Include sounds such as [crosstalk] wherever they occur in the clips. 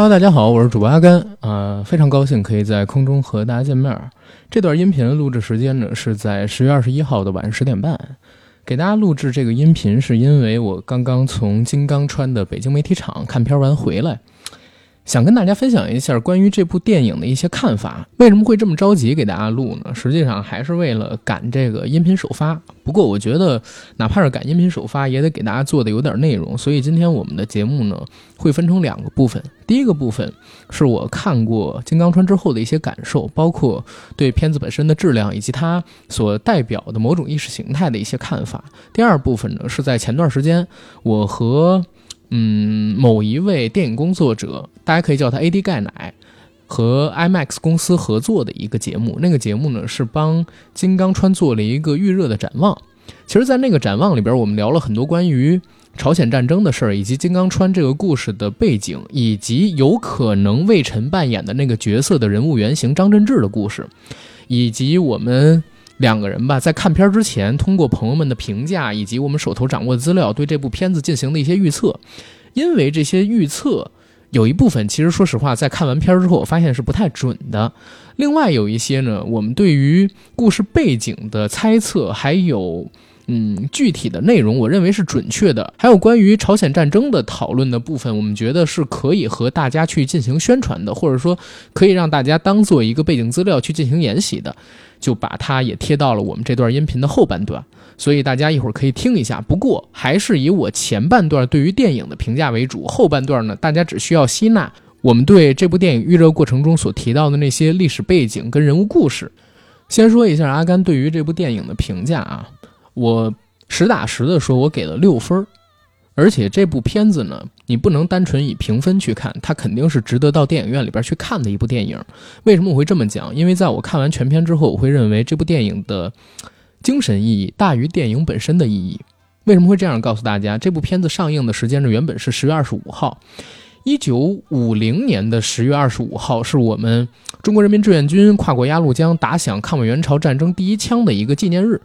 Hello，大家好，我是主播阿甘，呃，非常高兴可以在空中和大家见面。这段音频录制时间呢是在十月二十一号的晚上十点半，给大家录制这个音频是因为我刚刚从金刚川的北京媒体场看片完回来。想跟大家分享一下关于这部电影的一些看法。为什么会这么着急给大家录呢？实际上还是为了赶这个音频首发。不过我觉得，哪怕是赶音频首发，也得给大家做的有点内容。所以今天我们的节目呢，会分成两个部分。第一个部分是我看过《金刚川》之后的一些感受，包括对片子本身的质量以及它所代表的某种意识形态的一些看法。第二部分呢，是在前段时间我和。嗯，某一位电影工作者，大家可以叫他 AD 钙奶，和 IMAX 公司合作的一个节目。那个节目呢是帮金刚川做了一个预热的展望。其实，在那个展望里边，我们聊了很多关于朝鲜战争的事儿，以及金刚川这个故事的背景，以及有可能魏晨扮演的那个角色的人物原型张振志的故事，以及我们。两个人吧，在看片儿之前，通过朋友们的评价以及我们手头掌握的资料，对这部片子进行的一些预测。因为这些预测有一部分，其实说实话，在看完片儿之后，我发现是不太准的。另外有一些呢，我们对于故事背景的猜测，还有。嗯，具体的内容我认为是准确的。还有关于朝鲜战争的讨论的部分，我们觉得是可以和大家去进行宣传的，或者说可以让大家当做一个背景资料去进行研习的，就把它也贴到了我们这段音频的后半段。所以大家一会儿可以听一下。不过还是以我前半段对于电影的评价为主，后半段呢，大家只需要吸纳我们对这部电影预热过程中所提到的那些历史背景跟人物故事。先说一下阿甘对于这部电影的评价啊。我实打实的说，我给了六分而且这部片子呢，你不能单纯以评分去看，它肯定是值得到电影院里边去看的一部电影。为什么我会这么讲？因为在我看完全片之后，我会认为这部电影的精神意义大于电影本身的意义。为什么会这样告诉大家？这部片子上映的时间呢，原本是十月二十五号，一九五零年的十月二十五号是我们中国人民志愿军跨过鸭绿江打响抗美援朝战争第一枪的一个纪念日。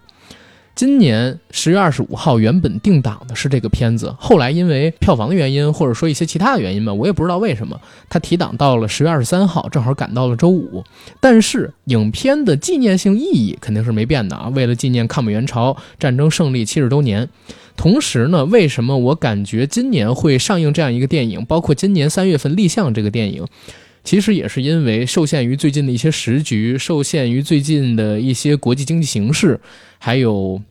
今年十月二十五号，原本定档的是这个片子，后来因为票房的原因，或者说一些其他的原因吧，我也不知道为什么，它提档到了十月二十三号，正好赶到了周五。但是影片的纪念性意义肯定是没变的啊，为了纪念抗美援朝战争胜利七十周年。同时呢，为什么我感觉今年会上映这样一个电影，包括今年三月份立项这个电影？其实也是因为受限于最近的一些时局，受限于最近的一些国际经济形势，还有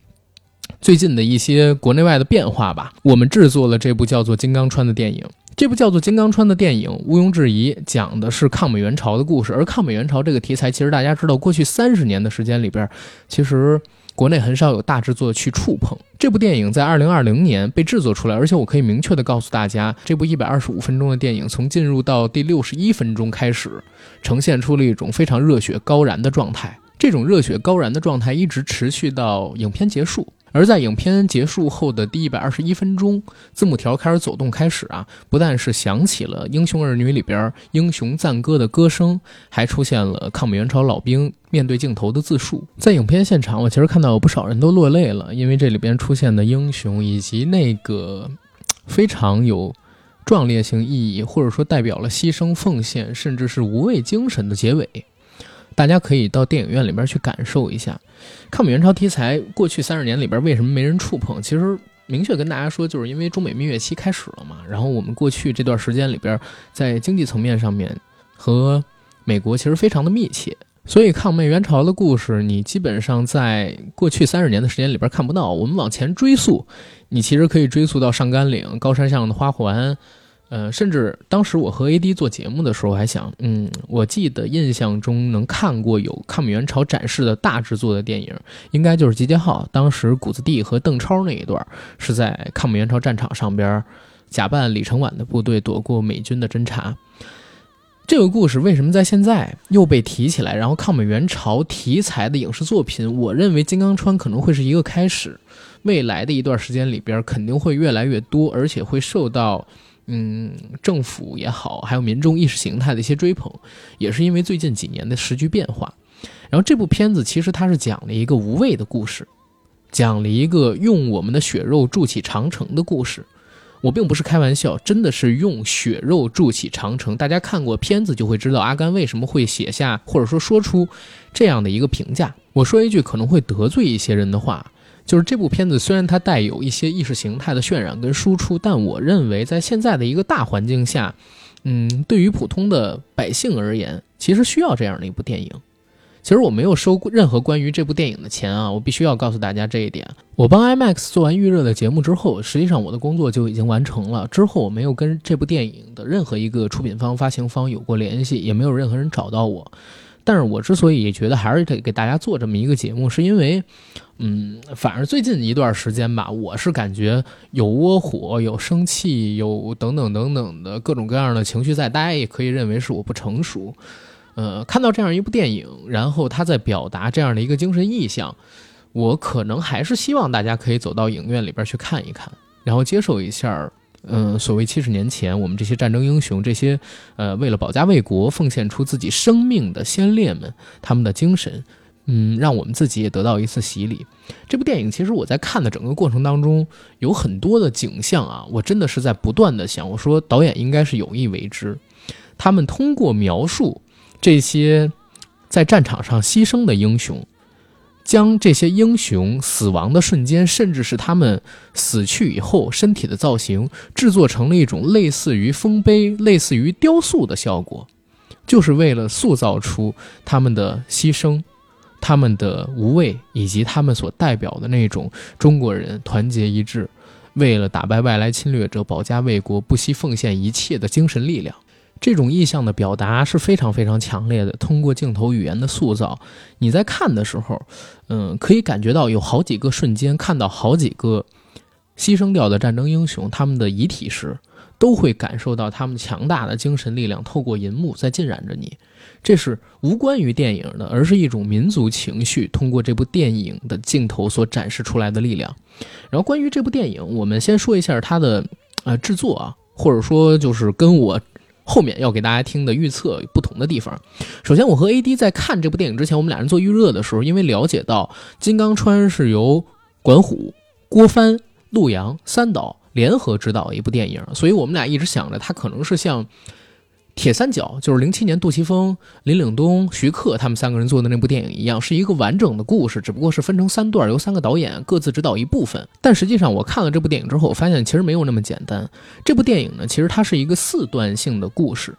最近的一些国内外的变化吧。我们制作了这部叫做《金刚川》的电影。这部叫做《金刚川》的电影，毋庸置疑讲的是抗美援朝的故事。而抗美援朝这个题材，其实大家知道，过去三十年的时间里边，其实。国内很少有大制作去触碰这部电影，在二零二零年被制作出来，而且我可以明确的告诉大家，这部一百二十五分钟的电影，从进入到第六十一分钟开始，呈现出了一种非常热血高燃的状态，这种热血高燃的状态一直持续到影片结束。而在影片结束后的第一百二十一分钟，字幕条开始走动开始啊，不但是响起了《英雄儿女》里边英雄赞歌的歌声，还出现了抗美援朝老兵面对镜头的自述。在影片现场，我其实看到有不少人都落泪了，因为这里边出现的英雄以及那个非常有壮烈性意义，或者说代表了牺牲奉献，甚至是无畏精神的结尾。大家可以到电影院里边去感受一下，抗美援朝题材过去三十年里边为什么没人触碰？其实明确跟大家说，就是因为中美蜜月期开始了嘛。然后我们过去这段时间里边，在经济层面上面和美国其实非常的密切，所以抗美援朝的故事你基本上在过去三十年的时间里边看不到。我们往前追溯，你其实可以追溯到上甘岭、高山上的花环。呃，甚至当时我和 AD 做节目的时候，还想，嗯，我记得印象中能看过有抗美援朝展示的大制作的电影，应该就是《集结号》。当时谷子地和邓超那一段是在抗美援朝战场上边假扮李承晚的部队躲过美军的侦察。这个故事为什么在现在又被提起来？然后抗美援朝题材的影视作品，我认为《金刚川》可能会是一个开始，未来的一段时间里边肯定会越来越多，而且会受到。嗯，政府也好，还有民众意识形态的一些追捧，也是因为最近几年的时局变化。然后这部片子其实它是讲了一个无畏的故事，讲了一个用我们的血肉筑起长城的故事。我并不是开玩笑，真的是用血肉筑起长城。大家看过片子就会知道，阿甘为什么会写下或者说说出这样的一个评价。我说一句可能会得罪一些人的话，就是这部片子虽然它带有一些意识形态的渲染跟输出，但我认为在现在的一个大环境下，嗯，对于普通的百姓而言，其实需要这样的一部电影。其实我没有收任何关于这部电影的钱啊，我必须要告诉大家这一点。我帮 IMAX 做完预热的节目之后，实际上我的工作就已经完成了。之后我没有跟这部电影的任何一个出品方、发行方有过联系，也没有任何人找到我。但是我之所以觉得还是得给大家做这么一个节目，是因为，嗯，反正最近一段时间吧，我是感觉有窝火、有生气、有等等等等的各种各样的情绪在，大家也可以认为是我不成熟。呃，看到这样一部电影，然后他在表达这样的一个精神意象，我可能还是希望大家可以走到影院里边去看一看，然后接受一下，嗯，所谓七十年前我们这些战争英雄，这些呃为了保家卫国奉献出自己生命的先烈们他们的精神，嗯，让我们自己也得到一次洗礼。这部电影其实我在看的整个过程当中，有很多的景象啊，我真的是在不断的想，我说导演应该是有意为之，他们通过描述。这些在战场上牺牲的英雄，将这些英雄死亡的瞬间，甚至是他们死去以后身体的造型，制作成了一种类似于丰碑、类似于雕塑的效果，就是为了塑造出他们的牺牲、他们的无畏，以及他们所代表的那种中国人团结一致，为了打败外来侵略者、保家卫国、不惜奉献一切的精神力量。这种意象的表达是非常非常强烈的。通过镜头语言的塑造，你在看的时候，嗯，可以感觉到有好几个瞬间看到好几个牺牲掉的战争英雄他们的遗体时，都会感受到他们强大的精神力量透过银幕在浸染着你。这是无关于电影的，而是一种民族情绪通过这部电影的镜头所展示出来的力量。然后关于这部电影，我们先说一下它的呃制作啊，或者说就是跟我。后面要给大家听的预测有不同的地方。首先，我和 AD 在看这部电影之前，我们俩人做预热的时候，因为了解到金刚川是由管虎、郭帆、陆阳三岛联合执导一部电影，所以我们俩一直想着它可能是像。铁三角就是零七年杜琪峰、林岭东、徐克他们三个人做的那部电影一样，是一个完整的故事，只不过是分成三段，由三个导演各自指导一部分。但实际上，我看了这部电影之后，我发现其实没有那么简单。这部电影呢，其实它是一个四段性的故事，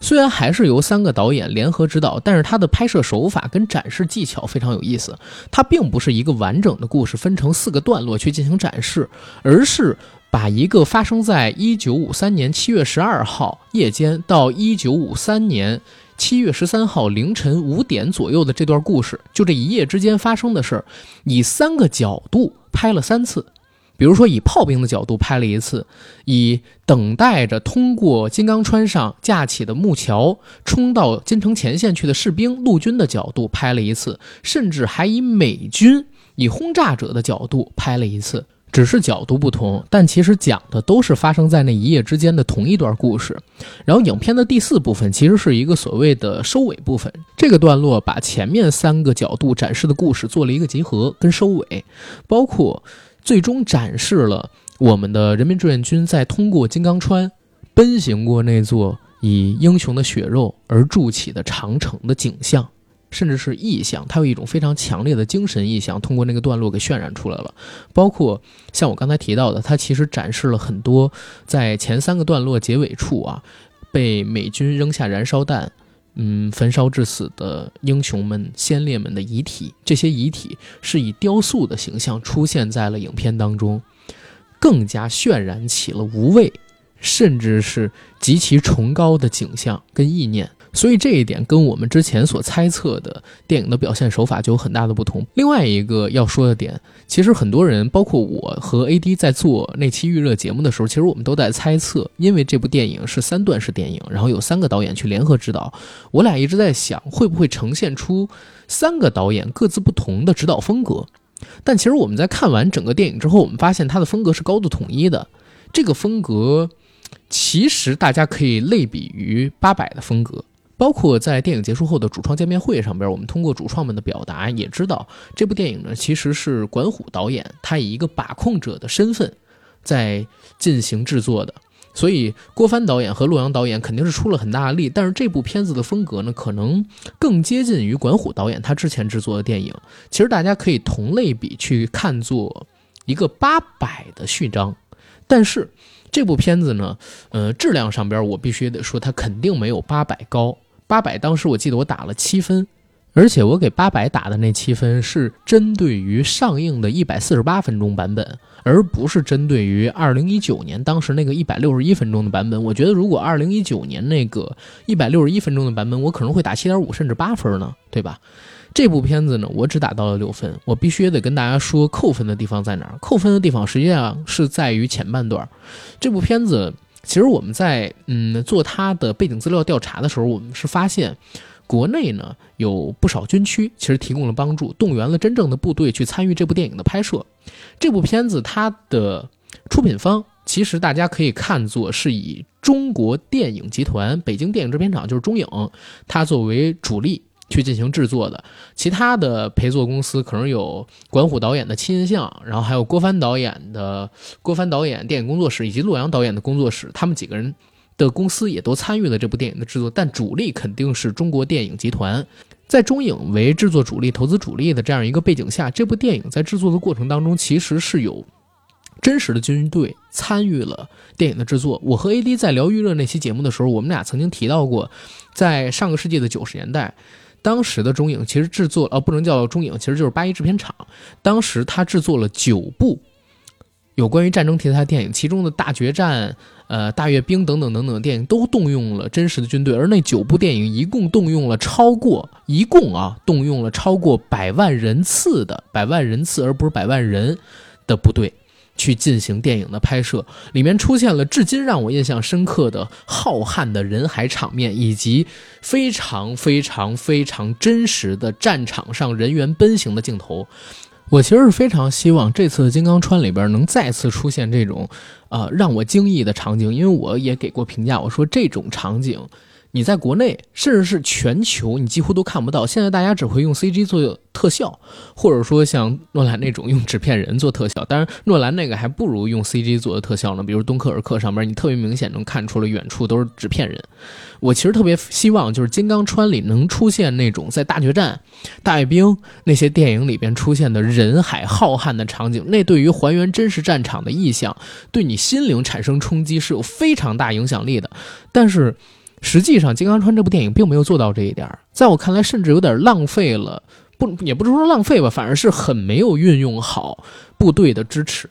虽然还是由三个导演联合指导，但是它的拍摄手法跟展示技巧非常有意思。它并不是一个完整的故事分成四个段落去进行展示，而是。把一个发生在一九五三年七月十二号夜间到一九五三年七月十三号凌晨五点左右的这段故事，就这一夜之间发生的事，以三个角度拍了三次。比如说，以炮兵的角度拍了一次，以等待着通过金刚川上架起的木桥冲到金城前线去的士兵陆军的角度拍了一次，甚至还以美军以轰炸者的角度拍了一次。只是角度不同，但其实讲的都是发生在那一夜之间的同一段故事。然后，影片的第四部分其实是一个所谓的收尾部分。这个段落把前面三个角度展示的故事做了一个集合跟收尾，包括最终展示了我们的人民志愿军在通过金刚川奔行过那座以英雄的血肉而筑起的长城的景象。甚至是意象，它有一种非常强烈的精神意象，通过那个段落给渲染出来了。包括像我刚才提到的，它其实展示了很多在前三个段落结尾处啊，被美军扔下燃烧弹，嗯，焚烧致死的英雄们、先烈们的遗体。这些遗体是以雕塑的形象出现在了影片当中，更加渲染起了无畏，甚至是极其崇高的景象跟意念。所以这一点跟我们之前所猜测的电影的表现手法就有很大的不同。另外一个要说的点，其实很多人，包括我和 AD 在做那期预热节目的时候，其实我们都在猜测，因为这部电影是三段式电影，然后有三个导演去联合指导，我俩一直在想，会不会呈现出三个导演各自不同的指导风格？但其实我们在看完整个电影之后，我们发现它的风格是高度统一的。这个风格其实大家可以类比于八佰的风格。包括在电影结束后的主创见面会上边，我们通过主创们的表达也知道，这部电影呢其实是管虎导演他以一个把控者的身份在进行制作的。所以郭帆导演和洛阳导演肯定是出了很大的力，但是这部片子的风格呢，可能更接近于管虎导演他之前制作的电影。其实大家可以同类比去看作一个八百的序章，但是这部片子呢，呃，质量上边我必须得说，它肯定没有八百高。八百当时我记得我打了七分。而且我给八百打的那七分是针对于上映的一百四十八分钟版本，而不是针对于二零一九年当时那个一百六十一分钟的版本。我觉得如果二零一九年那个一百六十一分钟的版本，我可能会打七点五甚至八分呢，对吧？这部片子呢，我只打到了六分。我必须得跟大家说，扣分的地方在哪儿？扣分的地方实际上是在于前半段。这部片子其实我们在嗯做他的背景资料调查的时候，我们是发现。国内呢有不少军区，其实提供了帮助，动员了真正的部队去参与这部电影的拍摄。这部片子它的出品方，其实大家可以看作是以中国电影集团北京电影制片厂，就是中影，它作为主力去进行制作的。其他的陪作公司可能有管虎导演的亲印象，然后还有郭帆导演的郭帆导演电影工作室，以及洛阳导演的工作室，他们几个人。的公司也都参与了这部电影的制作，但主力肯定是中国电影集团。在中影为制作主力、投资主力的这样一个背景下，这部电影在制作的过程当中，其实是有真实的军队参与了电影的制作。我和 AD 在聊预热那期节目的时候，我们俩曾经提到过，在上个世纪的九十年代，当时的中影其实制作，呃，不能叫中影，其实就是八一制片厂，当时他制作了九部有关于战争题材的电影，其中的大决战。呃，大阅兵等等等等的电影都动用了真实的军队，而那九部电影一共动用了超过一共啊，动用了超过百万人次的百万人次，而不是百万人的部队去进行电影的拍摄。里面出现了至今让我印象深刻的浩瀚的人海场面，以及非常非常非常真实的战场上人员奔行的镜头。我其实是非常希望这次的《金刚川》里边能再次出现这种，呃，让我惊异的场景，因为我也给过评价，我说这种场景。你在国内，甚至是全球，你几乎都看不到。现在大家只会用 CG 做特效，或者说像诺兰那种用纸片人做特效。当然，诺兰那个还不如用 CG 做的特效呢。比如《敦刻尔克》上面，你特别明显能看出了远处都是纸片人。我其实特别希望，就是《金刚川》里能出现那种在大决战、大阅兵那些电影里边出现的人海浩瀚的场景。那对于还原真实战场的意象，对你心灵产生冲击是有非常大影响力的。但是。实际上，《金刚川》这部电影并没有做到这一点，在我看来，甚至有点浪费了，不，也不是说浪费吧，反而是很没有运用好部队的支持。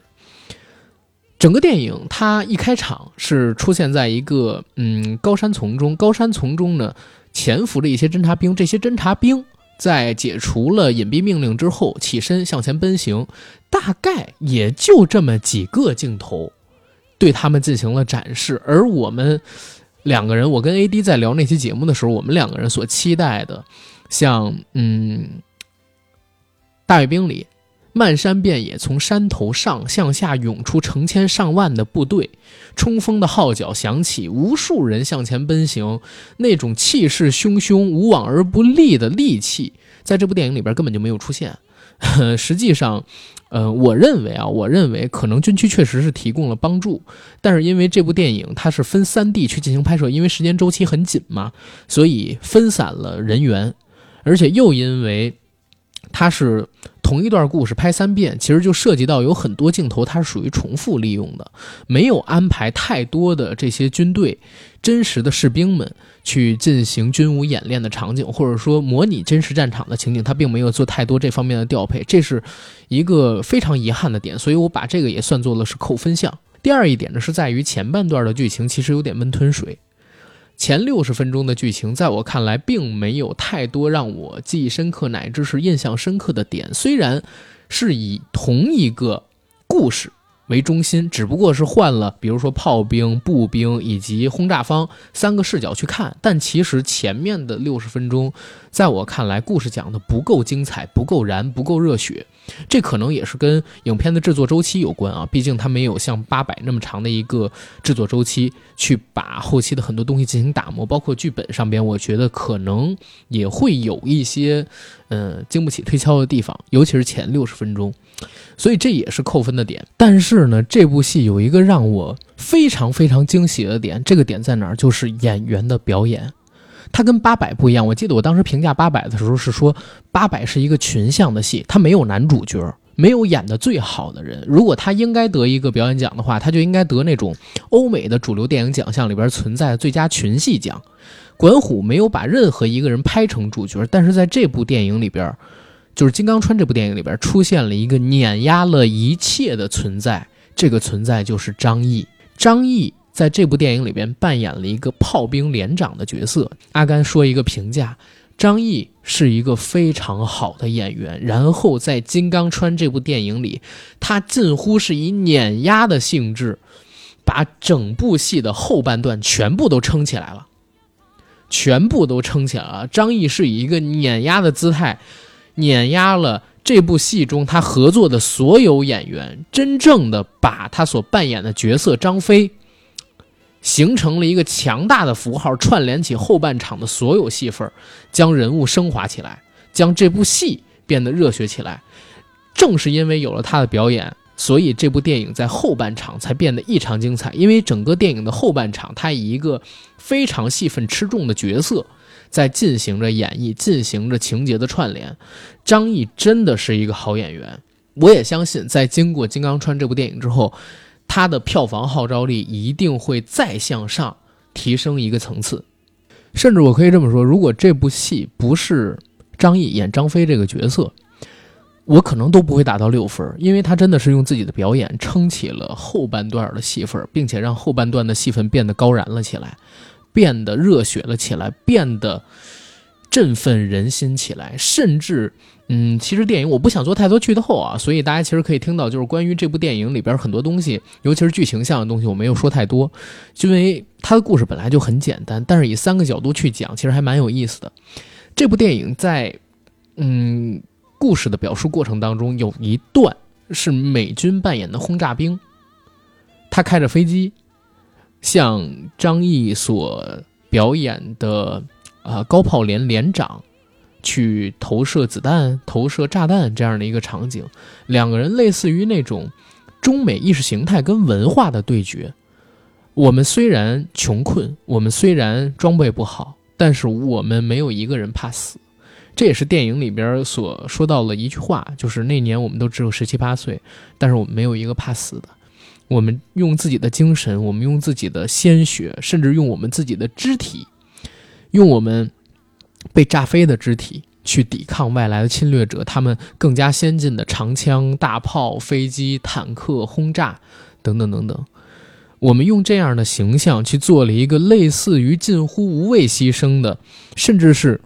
整个电影它一开场是出现在一个嗯高山丛中，高山丛中呢潜伏着一些侦察兵，这些侦察兵在解除了隐蔽命令之后起身向前奔行，大概也就这么几个镜头对他们进行了展示，而我们。两个人，我跟 AD 在聊那期节目的时候，我们两个人所期待的，像嗯，《大阅兵》里，漫山遍野，从山头上向下涌出成千上万的部队，冲锋的号角响起，无数人向前奔行，那种气势汹汹、无往而不利的戾气，在这部电影里边根本就没有出现。实际上。呃，我认为啊，我认为可能军区确实是提供了帮助，但是因为这部电影它是分三地去进行拍摄，因为时间周期很紧嘛，所以分散了人员，而且又因为它是同一段故事拍三遍，其实就涉及到有很多镜头它是属于重复利用的，没有安排太多的这些军队真实的士兵们。去进行军武演练的场景，或者说模拟真实战场的情景，他并没有做太多这方面的调配，这是一个非常遗憾的点，所以我把这个也算作了是扣分项。第二一点呢，是在于前半段的剧情其实有点温吞水，前六十分钟的剧情在我看来并没有太多让我记忆深刻乃至是印象深刻的点，虽然是以同一个故事。为中心，只不过是换了，比如说炮兵、步兵以及轰炸方三个视角去看，但其实前面的六十分钟，在我看来，故事讲的不够精彩，不够燃，不够热血。这可能也是跟影片的制作周期有关啊，毕竟它没有像八百那么长的一个制作周期，去把后期的很多东西进行打磨，包括剧本上边，我觉得可能也会有一些，嗯，经不起推敲的地方，尤其是前六十分钟。所以这也是扣分的点，但是是呢，这部戏有一个让我非常非常惊喜的点，这个点在哪儿？就是演员的表演。它跟八佰不一样。我记得我当时评价八佰的时候是说，八佰是一个群像的戏，它没有男主角，没有演的最好的人。如果他应该得一个表演奖的话，他就应该得那种欧美的主流电影奖项里边存在的最佳群戏奖。管虎没有把任何一个人拍成主角，但是在这部电影里边。就是《金刚川》这部电影里边出现了一个碾压了一切的存在，这个存在就是张译。张译在这部电影里边扮演了一个炮兵连长的角色。阿甘说一个评价：张译是一个非常好的演员。然后在《金刚川》这部电影里，他近乎是以碾压的性质，把整部戏的后半段全部都撑起来了，全部都撑起来了。张译是以一个碾压的姿态。碾压了这部戏中他合作的所有演员，真正的把他所扮演的角色张飞，形成了一个强大的符号，串联起后半场的所有戏份，将人物升华起来，将这部戏变得热血起来。正是因为有了他的表演，所以这部电影在后半场才变得异常精彩。因为整个电影的后半场，他以一个非常戏份吃重的角色。在进行着演绎，进行着情节的串联。张译真的是一个好演员，我也相信，在经过《金刚川》这部电影之后，他的票房号召力一定会再向上提升一个层次。甚至我可以这么说，如果这部戏不是张译演张飞这个角色，我可能都不会打到六分，因为他真的是用自己的表演撑起了后半段的戏份，并且让后半段的戏份变得高燃了起来。变得热血了起来，变得振奋人心起来，甚至，嗯，其实电影我不想做太多剧透啊，所以大家其实可以听到，就是关于这部电影里边很多东西，尤其是剧情向的东西，我没有说太多，因为它的故事本来就很简单，但是以三个角度去讲，其实还蛮有意思的。这部电影在，嗯，故事的表述过程当中，有一段是美军扮演的轰炸兵，他开着飞机。像张译所表演的，啊，高炮连连长去投射子弹、投射炸弹这样的一个场景，两个人类似于那种中美意识形态跟文化的对决。我们虽然穷困，我们虽然装备不好，但是我们没有一个人怕死。这也是电影里边所说到了一句话，就是那年我们都只有十七八岁，但是我们没有一个怕死的。我们用自己的精神，我们用自己的鲜血，甚至用我们自己的肢体，用我们被炸飞的肢体去抵抗外来的侵略者，他们更加先进的长枪、大炮、飞机、坦克、轰炸等等等等。我们用这样的形象去做了一个类似于近乎无畏牺牲的，甚至是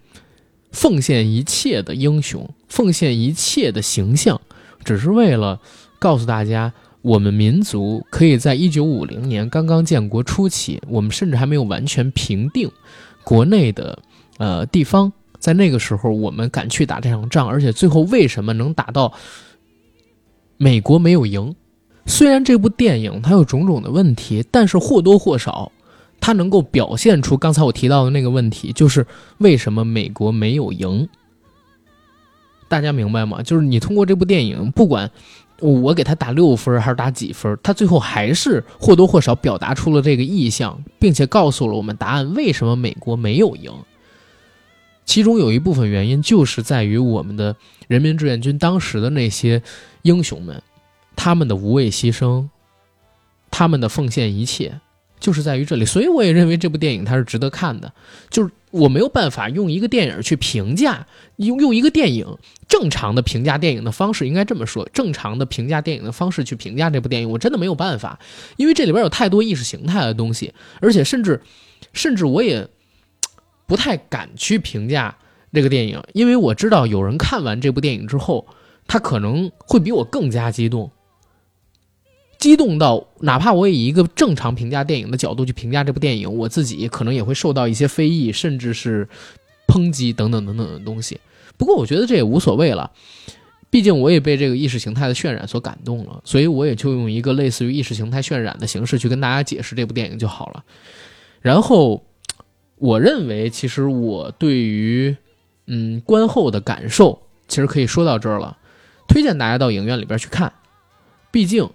奉献一切的英雄，奉献一切的形象，只是为了告诉大家。我们民族可以在一九五零年刚刚建国初期，我们甚至还没有完全平定国内的呃地方，在那个时候，我们敢去打这场仗，而且最后为什么能打到美国没有赢？虽然这部电影它有种种的问题，但是或多或少，它能够表现出刚才我提到的那个问题，就是为什么美国没有赢？大家明白吗？就是你通过这部电影，不管。我给他打六分还是打几分？他最后还是或多或少表达出了这个意向，并且告诉了我们答案：为什么美国没有赢？其中有一部分原因就是在于我们的人民志愿军当时的那些英雄们，他们的无畏牺牲，他们的奉献一切。就是在于这里，所以我也认为这部电影它是值得看的。就是我没有办法用一个电影去评价，用用一个电影正常的评价电影的方式，应该这么说，正常的评价电影的方式去评价这部电影，我真的没有办法，因为这里边有太多意识形态的东西，而且甚至，甚至我也不太敢去评价这个电影，因为我知道有人看完这部电影之后，他可能会比我更加激动。激动到，哪怕我以一个正常评价电影的角度去评价这部电影，我自己可能也会受到一些非议，甚至是抨击等等等等的东西。不过我觉得这也无所谓了，毕竟我也被这个意识形态的渲染所感动了，所以我也就用一个类似于意识形态渲染的形式去跟大家解释这部电影就好了。然后，我认为其实我对于嗯观后的感受，其实可以说到这儿了。推荐大家到影院里边去看，毕竟。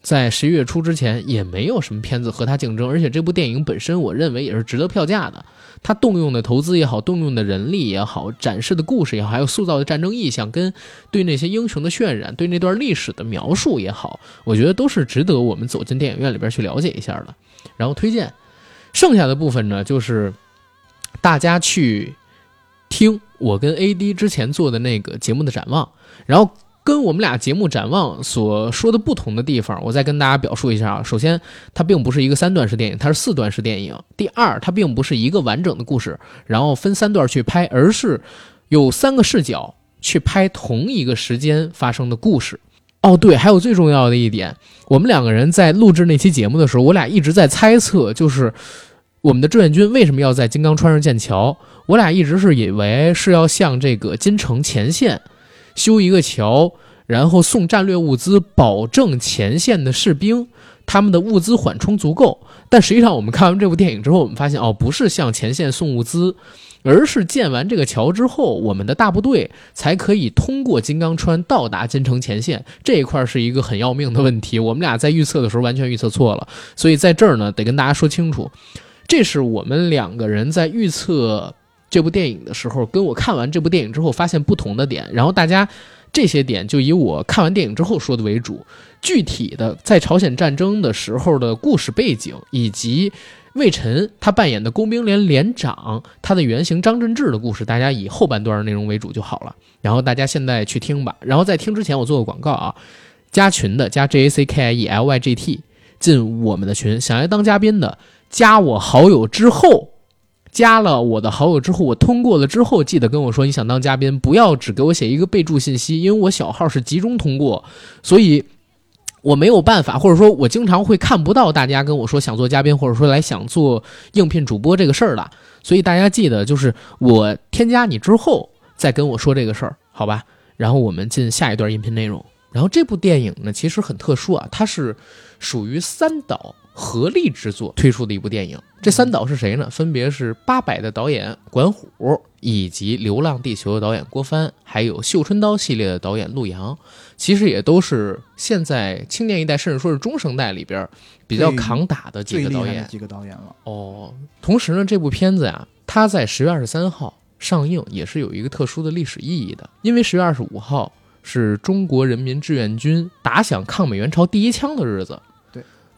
在十一月初之前也没有什么片子和它竞争，而且这部电影本身，我认为也是值得票价的。它动用的投资也好，动用的人力也好，展示的故事也好，还有塑造的战争意象，跟对那些英雄的渲染，对那段历史的描述也好，我觉得都是值得我们走进电影院里边去了解一下的。然后推荐，剩下的部分呢，就是大家去听我跟 AD 之前做的那个节目的展望，然后。跟我们俩节目展望所说的不同的地方，我再跟大家表述一下啊。首先，它并不是一个三段式电影，它是四段式电影。第二，它并不是一个完整的故事，然后分三段去拍，而是有三个视角去拍同一个时间发生的故事。哦，对，还有最重要的一点，我们两个人在录制那期节目的时候，我俩一直在猜测，就是我们的志愿军为什么要在金刚川上建桥。我俩一直是以为是要向这个金城前线。修一个桥，然后送战略物资，保证前线的士兵他们的物资缓冲足够。但实际上，我们看完这部电影之后，我们发现哦，不是向前线送物资，而是建完这个桥之后，我们的大部队才可以通过金刚川到达金城前线。这一块是一个很要命的问题，我们俩在预测的时候完全预测错了。所以在这儿呢，得跟大家说清楚，这是我们两个人在预测。这部电影的时候，跟我看完这部电影之后发现不同的点，然后大家这些点就以我看完电影之后说的为主。具体的在朝鲜战争的时候的故事背景，以及魏晨他扮演的工兵连连长他的原型张振志的故事，大家以后半段内容为主就好了。然后大家现在去听吧。然后在听之前，我做个广告啊，加群的加 J A C K I E L Y G T 进我们的群，想要当嘉宾的加我好友之后。加了我的好友之后，我通过了之后，记得跟我说你想当嘉宾，不要只给我写一个备注信息，因为我小号是集中通过，所以我没有办法，或者说我经常会看不到大家跟我说想做嘉宾，或者说来想做应聘主播这个事儿的，所以大家记得就是我添加你之后再跟我说这个事儿，好吧？然后我们进下一段音频内容。然后这部电影呢，其实很特殊啊，它是属于三岛。合力制作推出的一部电影，这三导是谁呢？分别是《八佰》的导演管虎，以及《流浪地球》的导演郭帆，还有《绣春刀》系列的导演陆阳。其实也都是现在青年一代，甚至说是中生代里边比较扛打的几个导演。几个导演了哦。同时呢，这部片子呀，它在十月二十三号上映，也是有一个特殊的历史意义的，因为十月二十五号是中国人民志愿军打响抗美援朝第一枪的日子。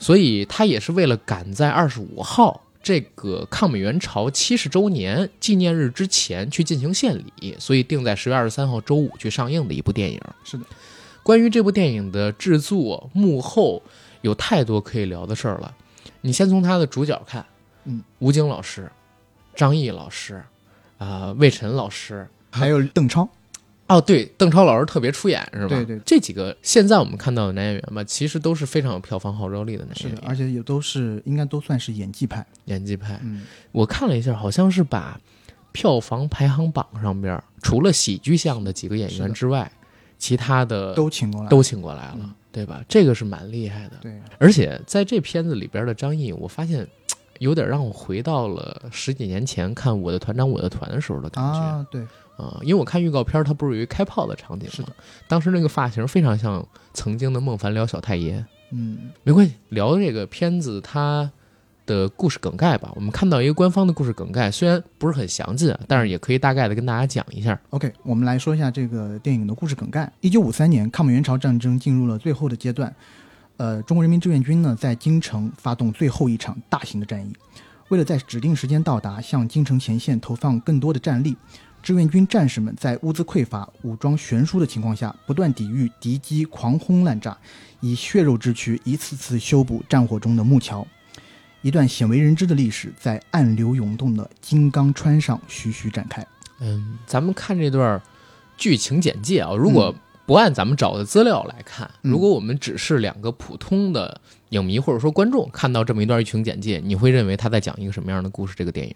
所以他也是为了赶在二十五号这个抗美援朝七十周年纪念日之前去进行献礼，所以定在十月二十三号周五去上映的一部电影。是的，关于这部电影的制作幕后，有太多可以聊的事儿了。你先从他的主角看，嗯，吴京老师、张译老师，啊，魏晨老师，还有邓超。哦，对，邓超老师特别出演是吧？对对，这几个现在我们看到的男演员吧，其实都是非常有票房号召力的男演员，而且也都是应该都算是演技派。演技派，嗯，我看了一下，好像是把票房排行榜上边除了喜剧向的几个演员之外，其他的都请过来，都请过来了，对吧？这个是蛮厉害的。对，而且在这片子里边的张译，我发现有点让我回到了十几年前看《我的团长我的团》的时候的感觉。啊，对。啊，因为我看预告片，它不是有一开炮的场景吗？是的，当时那个发型非常像曾经的孟凡聊小太爷。嗯，没关系，聊这个片子它的故事梗概吧。我们看到一个官方的故事梗概，虽然不是很详尽，但是也可以大概的跟大家讲一下。OK，我们来说一下这个电影的故事梗概。一九五三年，抗美援朝战争进入了最后的阶段，呃，中国人民志愿军呢在京城发动最后一场大型的战役，为了在指定时间到达，向京城前线投放更多的战力。志愿军战士们在物资匮乏、武装悬殊的情况下，不断抵御敌机狂轰滥炸，以血肉之躯一次次修补战火中的木桥。一段鲜为人知的历史在暗流涌动的金刚川上徐徐展开。嗯，咱们看这段剧情简介啊，如果不按咱们找的资料来看，如果我们只是两个普通的影迷或者说观众看到这么一段剧情简介，你会认为他在讲一个什么样的故事？这个电影？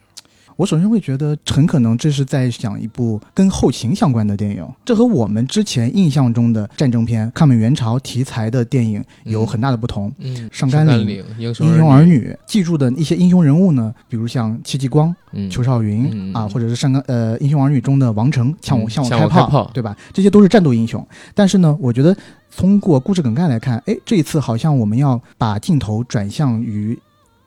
我首先会觉得很可能这是在讲一部跟后勤相关的电影，这和我们之前印象中的战争片、抗美援朝题材的电影有很大的不同。嗯，上甘岭岭、英英雄儿女记住的一些英雄人物呢，比如像戚继光、嗯邱少云、嗯啊，或者是上甘呃英雄儿女中的王成，向我、嗯向我开开炮对吧？这些都是战斗英雄。但是呢，我觉得通过故事梗概来看，哎，这一次好像我们要把镜头转向于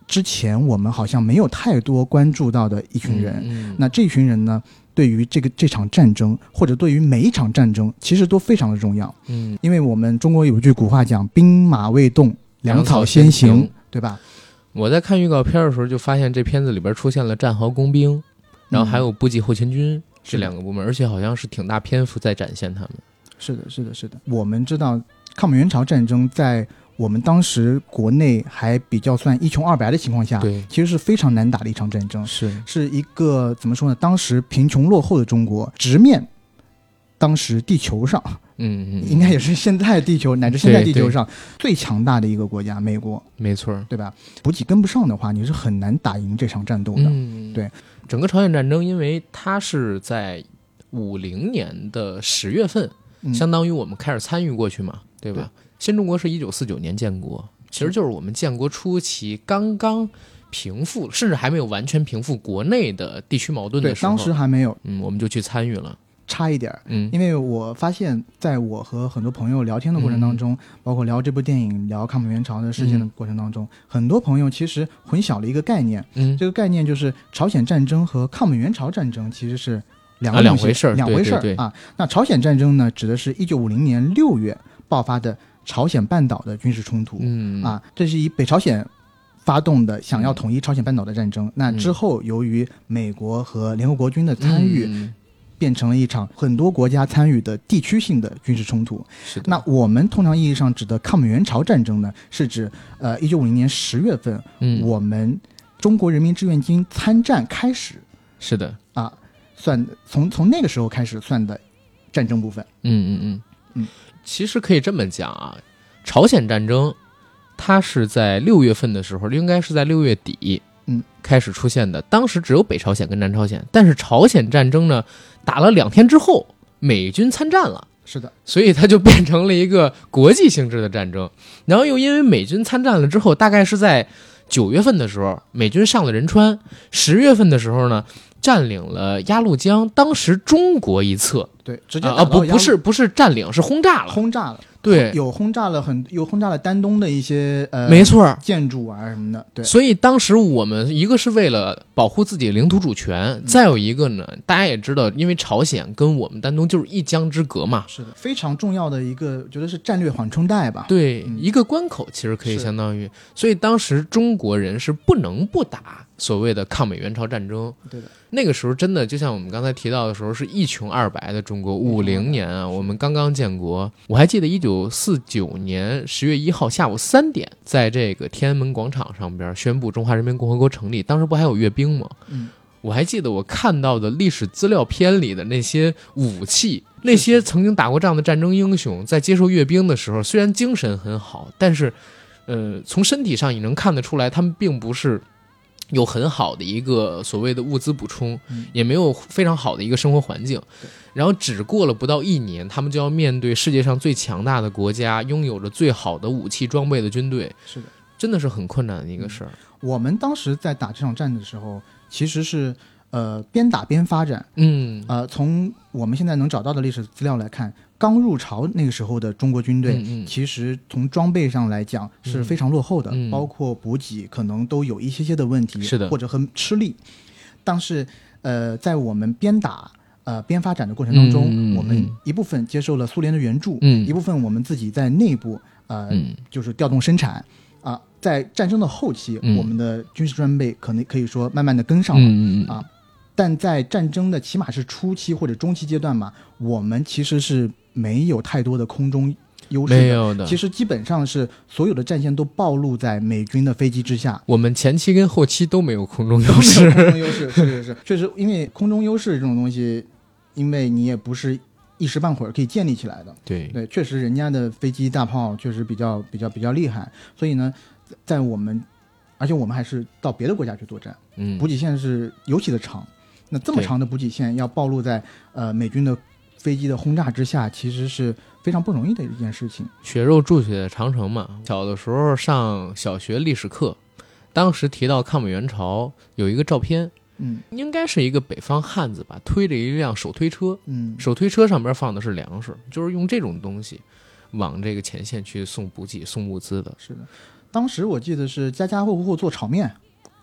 之前我们好像没有太多关注到的一群人。嗯，那这群人呢，对于这个这场战争，或者对于每一场战争，其实都非常的重要。嗯，因为我们中国有句古话讲“兵马未动，粮草先先行行”，对吧？我在看预告片的时候就发现这片子里边出现了战壕工兵，然后还有补给后勤军这是两个部门，而且好像是挺大篇幅在展现他们。是的，是的，是的。我们知道抗美援朝战争在我们当时国内还比较算一穷二白的情况下，对，其实是非常难打的一场战争，是，是一个怎么说呢？当时贫穷落后的中国直面。当时地球上嗯嗯，应该也是现在地球乃至现在地球上最强大的一个国家，美国，没错。对吧？补给跟不上的话，你是很难打赢这场战斗的。嗯，对，整个朝鲜战争，因为它是在五零年的十月份，嗯相当于我们开始参与过去嘛，对吧？新中国是一九四九年建国，其实就是我们建国初期刚刚平复，甚至还没有完全平复国内的地区矛盾的，时候，当时还没有嗯，我们就去参与了，差一点儿，嗯。因为我发现，在我和很多朋友聊天的过程当中，包括聊这部电影、聊抗美援朝的事件的过程当中，很多朋友其实混淆了一个概念，嗯。这个概念就是朝鲜战争和抗美援朝战争其实是两个啊两回事儿两回事儿对对对。啊。那朝鲜战争呢，指的是一九五零年六月爆发的朝鲜半岛的军事冲突、嗯。啊，这是以北朝鲜。发动的想要统一朝鲜半岛的战争，那之后由于美国和联合国军的参与，嗯。变成了一场很多国家参与的地区性的军事冲突。是的，那我们通常意义上指的抗美援朝战争呢，是指呃一九五零年十月份，嗯。我们中国人民志愿军参战开始是的，啊，算从从那个时候开始算的战争部分。嗯嗯嗯。嗯，其实可以这么讲啊，朝鲜战争它是在六月份的时候，应该是在六月底，嗯，开始出现的。当时只有北朝鲜跟南朝鲜，但是朝鲜战争呢，打了两天之后，美军参战了。是的，所以它就变成了一个国际性质的战争。然后又因为美军参战了之后，大概是在九月份的时候，美军上了仁川；十月份的时候呢，占领了鸭绿江，当时中国一侧。对，直接啊啊不不是不是占领，是轰炸了。轰炸了，对，有轰炸了很有轰炸了丹东的一些呃没错。儿。建筑啊什么的，对，所以当时我们一个是为了保护自己领土主权，再有一个呢，大家也知道，因为朝鲜跟我们丹东就是一江之隔嘛，是的，非常重要的一个，觉得是战略缓冲带吧。对，嗯。一个关口其实可以相当于，所以当时中国人是不能不打所谓的抗美援朝战争。对的，那个时候真的就像我们刚才提到的时候，是一穷二白的中国。五零年啊，我们刚刚建国，我还记得一九四九年十月一号下午三点，在这个天安门广场上边宣布中华人民共和国成立。当时不还有阅兵吗？嗯，我还记得我看到的历史资料片里的那些武器，那些曾经打过仗的战争英雄，在接受阅兵的时候，虽然精神很好，但是，呃，从身体上也能看得出来，他们并不是有很好的一个所谓的物资补充，嗯也没有非常好的一个生活环境。然后只过了不到一年，他们就要面对世界上最强大的国家，拥有着最好的武器装备的军队，是的。真的是很困难的一个事儿。我们当时在打这场战的时候，其实是呃边打边发展。嗯，呃，从我们现在能找到的历史资料来看，刚入朝那个时候的中国军队，嗯嗯。其实从装备上来讲是非常落后的，嗯。包括补给可能都有一些些的问题，是的。或者很吃力。但是呃，在我们边打呃边发展的过程当中，我们一部分接受了苏联的援助，嗯。一部分我们自己在内部呃、嗯。就是调动生产。啊、在战争的后期，嗯。我们的军事装备可能可以说慢慢的跟上了。啊但在战争的起码是初期或者中期阶段嘛，我们其实是没有太多的空中优势。没有的。其实基本上是所有的战线都暴露在美军的飞机之下，我们前期跟后期都没有空中优都没有势。空中优势。[laughs] 是是是，确实，因为空中优势这种东西，因为你也不是一时半会儿可以建立起来的。对，对，确实人家的飞机大炮确实比较比较比较厉害，所以呢，在我们而且我们还是到别的国家去作战，嗯，补给线是尤其的长。那这么长的补给线要暴露在呃美军的飞机的轰炸之下，其实是非常不容易的一件事情。血肉筑起的长城嘛。小的时候上小学历史课，当时提到抗美援朝，有一个照片，嗯应该是一个北方汉子吧，推着一辆手推车，嗯，手推车上边放的是粮食，就是用这种东西往这个前线去送补给、送物资的。是的。当时我记得是家家户户做炒面，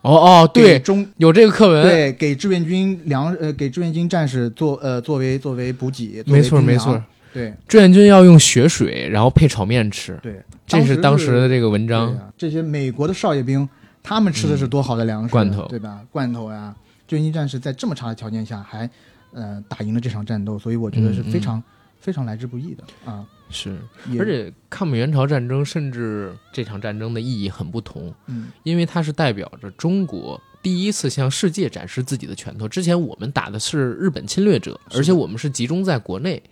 哦哦，对，中有这个课文，对给志愿军粮呃给志愿军战士做呃作为作为补给，没错没错。，对志愿军要用血水，然后配炒面吃，对，这是当时的这这个文章。这些美国的少爷兵，他们吃的是多好的粮食，嗯罐头对吧？罐头呀，志愿军战士在这么差的条件下还呃打赢了这场战斗，所以我觉得是嗯非常、非常来之不易的啊。是，而且抗美援朝战争甚至这场战争的意义很不同，嗯因为它是代表着中国第一次向世界展示自己的拳头。之前我们打的是日本侵略者，而且我们是集中在国内，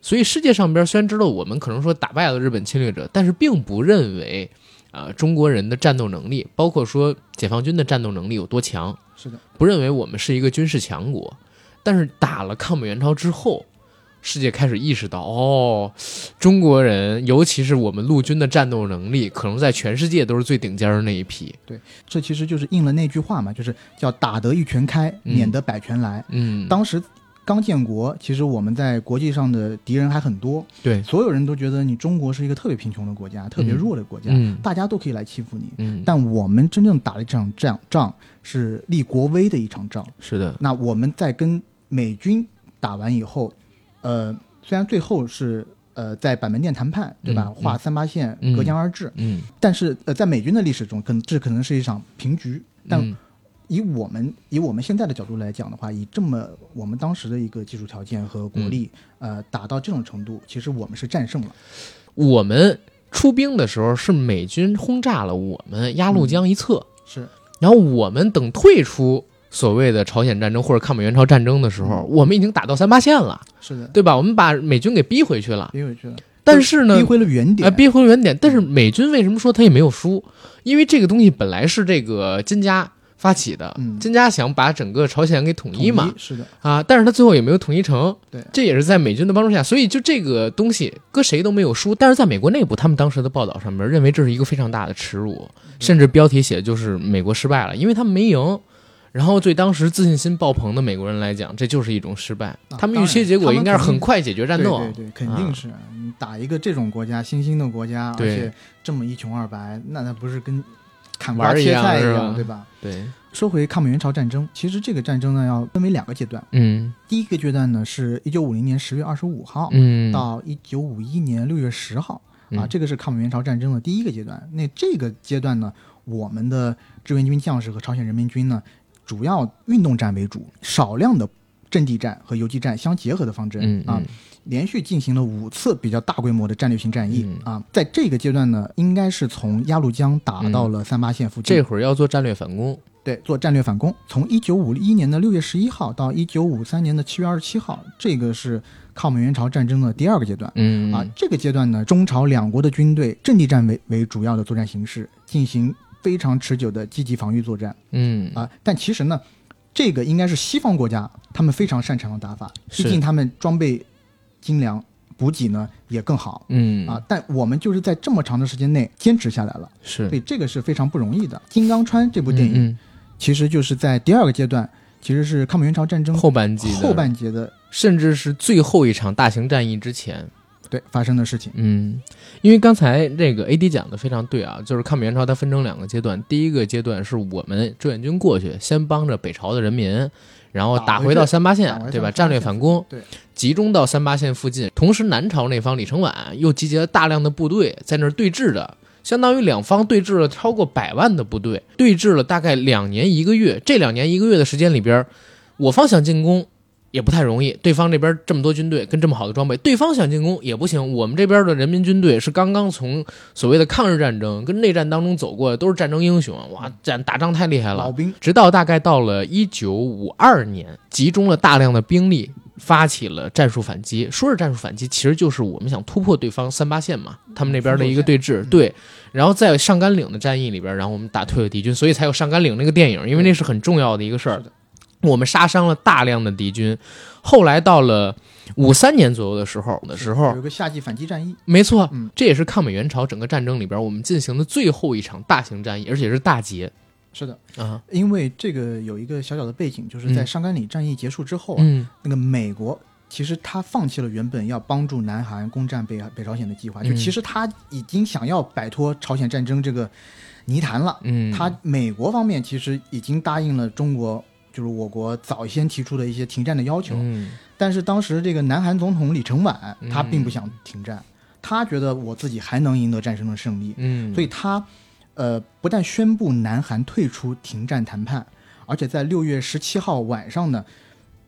所以世界上边虽然知道我们可能说打败了日本侵略者，但是并不认为啊、中国人的战斗能力，包括说解放军的战斗能力有多强，是的，不认为我们是一个军事强国。但是打了抗美援朝之后，世界开始意识到，哦，中国人，尤其是我们陆军的战斗能力，可能在全世界都是最顶尖的那一批。对这其实就是应了那句话嘛，就是叫打得一拳开，嗯免得百拳来。嗯，当时刚建国，其实我们在国际上的敌人还很多，对，所有人都觉得你中国是一个特别贫穷的国家，特别弱的国家，嗯大家都可以来欺负你。嗯，但我们真正打了一场仗，仗是立国威的一场仗。是的，那我们在跟美军打完以后，呃，虽然最后是呃在板门店谈判，对吧？嗯划三八线，嗯隔江而治，嗯，但是呃，在美军的历史中，可能这可能是一场平局。但嗯以我们以我们现在的角度来讲的话，以这么我们当时的一个技术条件和国力，嗯呃，打到这种程度，其实我们是战胜了。我们出兵的时候是美军轰炸了我们鸭绿江一侧，是然后我们等退出所谓的朝鲜战争或者抗美援朝战争的时候，我们已经打到三八线了，是的，对吧？我们把美军给逼回去了。逼回去了，但是呢逼，回了原点。呃，逼回了原点。但是美军为什么说他也没有输？因为这个东西本来是这个金家发起的，嗯金家想把整个朝鲜给统一嘛，是的，啊，但是他最后也没有统一成，对这也是在美军的帮助下，所以就这个东西搁谁都没有输。但是在美国内部，他们当时的报道上面认为这是一个非常大的耻辱，甚至标题写的就是美国失败了，因为他们没赢。然后对当时自信心爆棚的美国人来讲，这就是一种失败。啊他们预期结果应该是很快解决战斗。对对对，肯定是、你打一个这种国家，新兴的国家，而且这么一穷二白，那那不是跟砍瓜切菜一样对吧？对，说回抗美援朝战争，其实这个战争呢要分为两个阶段。嗯第一个阶段呢是一九五零年十月二十五号、嗯，到一九五一年六月十号啊，嗯这个是抗美援朝战争的第一个阶段。那这个阶段呢，我们的志愿军将士和朝鲜人民军呢，主要运动战为主，少量的阵地战和游击战相结合的方针、嗯啊，连续进行了五次比较大规模的战略性战役、嗯啊。在这个阶段呢，应该是从鸭绿江打到了三八线附近。这会儿要做战略反攻。对，做战略反攻，从一九五一年的六月十一号到一九五三年的七月二十七号，这个是抗美援朝战争的第二个阶段。嗯啊，这个阶段呢，中朝两国的军队阵地战为为主要的作战形式，进行非常持久的积极防御作战嗯啊。但其实呢，这个应该是西方国家他们非常擅长的打法，毕竟他们装备精良，补给呢也更好嗯啊。但我们就是在这么长的时间内坚持下来了，是所以这个是非常不容易的。《金刚川》这部电影嗯其实就是在第二个阶段，其实是抗美援朝战争嗯后半季后半节的甚至是最后一场大型战役之前。对发生的事情。嗯，因为刚才这个 AD 讲的非常对啊，就是抗美援朝它分成两个阶段，第一个阶段是我们志愿军过去，先帮着北朝的人民，然后打回到三八线，回对吧？战略反攻，对，集中到三八线附近。同时，南朝那方李承晚又集结了大量的部队在那儿对峙的，相当于两方对峙了超过百万的部队，对峙了大概两年一个月。这两年一个月的时间里边，我方想进攻也不太容易，对方这边这么多军队跟这么好的装备，对方想进攻也不行。我们这边的人民军队是刚刚从所谓的抗日战争跟内战当中走过的，都是战争英雄，哇，战打仗太厉害了老。兵直到大概到了一九五二年，集中了大量的兵力发起了战术反击。说是战术反击，其实就是我们想突破对方三八线嘛，他们那边的一个对峙。嗯对，然后在上甘岭的战役里边，然后我们打退了敌军，所以才有上甘岭那个电影，因为那是很重要的一个事儿我们杀伤了大量的敌军。后来到了五三年左右的时候的时候有，个夏季反击战役，没错，嗯这也是抗美援朝整个战争里边我们进行的最后一场大型战役，而且是大捷是的，啊。因为这个有一个小小的背景，就是在嗯上甘岭战役结束之后啊，嗯那个美国其实他放弃了原本要帮助南韩攻占北北朝鲜的计划，就嗯其实他已经想要摆脱朝鲜战争这个泥潭了。嗯，他美国方面其实已经答应了中国，就是我国早先提出的一些停战的要求，嗯。但是当时这个南韩总统李承晚嗯。他并不想停战，他觉得我自己还能赢得战争的胜利，嗯，所以他呃不但宣布南韩退出停战谈判，而且在六月十七号晚上呢，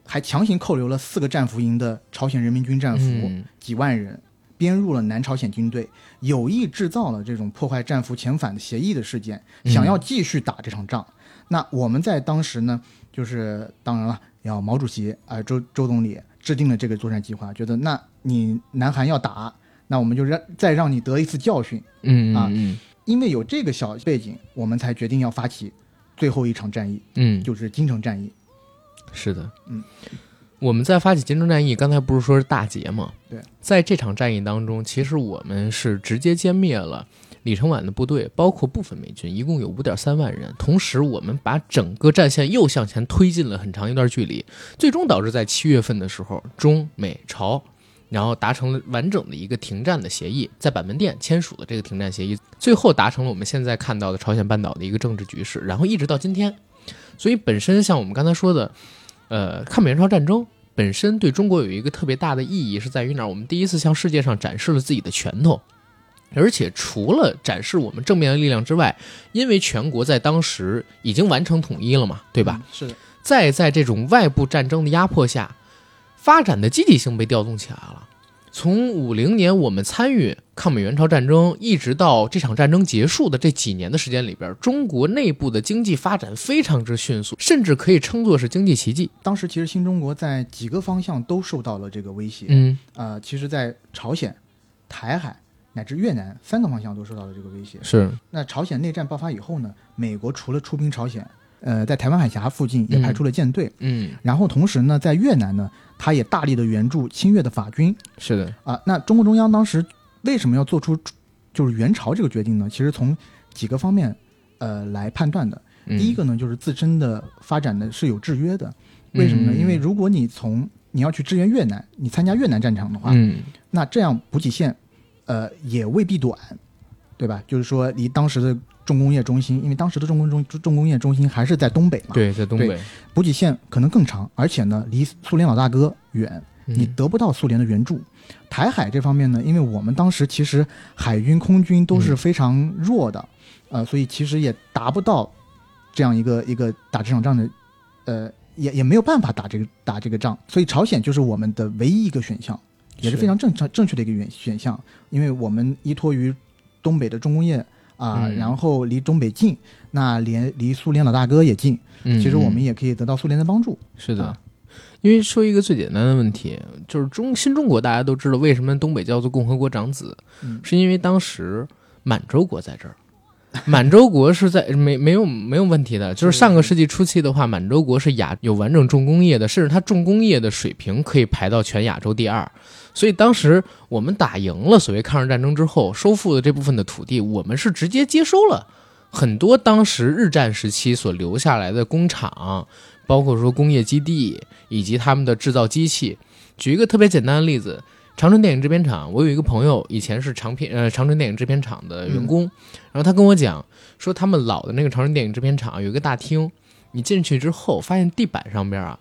还强行扣留了四个战俘营的朝鲜人民军战俘、嗯。几万人，编入了南朝鲜军队，有意制造了这种破坏战俘遣返的协议的事件，嗯。想要继续打这场仗。那我们在当时呢，就是当然了，要毛主席啊、呃周周总理制定了这个作战计划，觉得那你南韩要打，那我们就让再让你得一次教训。啊嗯嗯因为有这个小背景，我们才决定要发起最后一场战役，嗯，就是金城战役。是的，嗯，我们在发起金城战役，刚才不是说是大捷吗？对，在这场战役当中，其实我们是直接歼灭了李承晚的部队，包括部分美军，一共有五点三万人。同时，我们把整个战线又向前推进了很长一段距离，最终导致在七月份的时候，中美朝。然后达成了完整的一个停战的协议，在板门店签署了这个停战协议，最后达成了我们现在看到的朝鲜半岛的一个政治局势，然后一直到今天。所以本身像我们刚才说的，呃，抗美援朝战争本身对中国有一个特别大的意义，是在于哪儿？我们第一次向世界上展示了自己的拳头，而且除了展示我们正面的力量之外，因为全国在当时已经完成统一了嘛，对吧？嗯？是的，再在这种外部战争的压迫下，发展的积极性被调动起来了。从五零年我们参与抗美援朝战争，一直到这场战争结束的这几年的时间里边，中国内部的经济发展非常之迅速，甚至可以称作是经济奇迹。当时其实新中国在几个方向都受到了这个威胁。嗯呃，其实，在朝鲜、台海乃至越南三个方向都受到了这个威胁。是，那朝鲜内战爆发以后呢，美国除了出兵朝鲜，呃，在台湾海峡附近也派出了舰队，嗯，然后同时呢，在越南呢，他也大力的援助侵越的法军。是的，啊，那中共中央当时为什么要做出就是援朝这个决定呢？其实从几个方面呃来判断的。嗯第一个呢，就是自身的发展呢是有制约的。为什么呢？嗯因为如果你从你要去支援越南，你参加越南战场的话，嗯那这样补给线呃也未必短，对吧？就是说离当时的重工业中心，因为当时的重工中重工业中心还是在东北嘛，，对，在东北，补给线可能更长，而且呢离苏联老大哥远，你嗯得不到苏联的援助。台海这方面呢，因为我们当时其实海军、空军都是嗯非常弱的，呃，所以其实也达不到这样一个一个打这场仗的，呃，也也没有办法打这个打这个仗，所以朝鲜就是我们的唯一一个选项，也是是非常正常正确的一个选选项，因为我们依托于东北的重工业啊、嗯然后离东北近，那连离苏联老大哥也近，嗯其实我们嗯也可以得到苏联的帮助。是的啊。因为说一个最简单的问题，就是中新中国大家都知道为什么东北叫做共和国长子，嗯是因为当时满洲国在这儿。满洲国是在没没有没有问题的，就是上个世纪初期的话，满洲国是亚有完整重工业的，甚至它重工业的水平可以排到全亚洲第二。所以当时我们打赢了所谓抗日战争之后，收复的这部分的土地，我们是直接接收了很多当时日战时期所留下来的工厂，包括说工业基地以及他们的制造机器。举一个特别简单的例子，长春电影制片厂，我有一个朋友以前是长片呃长春电影制片厂的员工，然后他跟我讲说，他们老的那个长春电影制片厂有一个大厅，你进去之后发现地板上边啊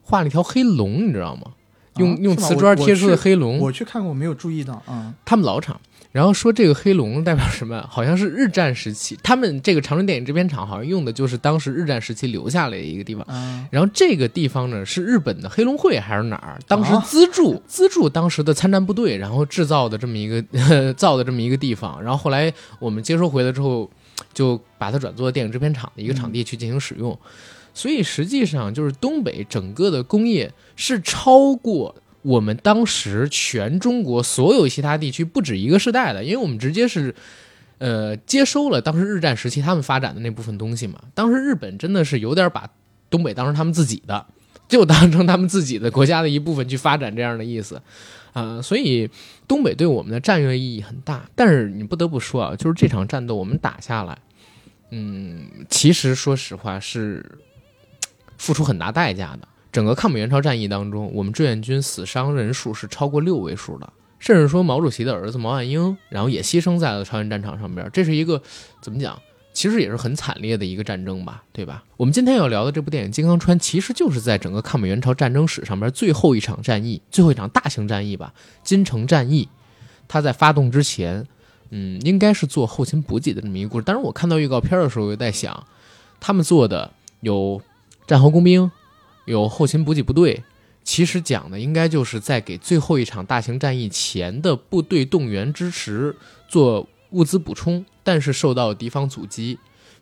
画了一条黑龙，你知道吗？用、用瓷砖贴出的黑龙，我去看过，没有注意到啊。他们老厂。然后说这个黑龙代表什么？好像是日战时期，他们这个长春电影制片厂好像用的就是当时日战时期留下来的一个地方。啊，然后这个地方呢是日本的黑龙会还是哪儿？当时啊资助、资助当时的参战部队，然后制造的这么一个 [laughs] 造的这么一个地方。然后后来我们接收回来之后，就把它转做电影制片厂的一个场地去进行使用。所以实际上就是东北整个的工业是超过我们当时全中国所有其他地区不止一个世代的，因为我们直接是。呃，接收了当时日战时期他们发展的那部分东西嘛。当时日本真的是有点把东北当成他们自己的，就当成他们自己的国家的一部分去发展这样的意思，啊，所以东北对我们的战略意义很大。但是你不得不说啊，就是这场战斗我们打下来，嗯，其实说实话是付出很大代价的。整个抗美援朝战役当中，我们志愿军死伤人数是超过六位数的。甚至说毛主席的儿子毛岸英，然后也牺牲在了朝鲜战场上边，这是一个怎么讲？其实也是很惨烈的一个战争吧，对吧？我们今天要聊的这部电影《金刚川》，其实就是在整个抗美援朝战争史上边最后一场战役，最后一场大型战役吧——金城战役。他在发动之前，嗯，应该是做后勤补给的这么一个故事。但是我看到预告片的时候，我就在想，他们做的有战壕工兵，有后勤补给部队。其实讲的应该就是在给最后一场大型战役前的部队动员支持做物资补充，但是受到敌方阻击，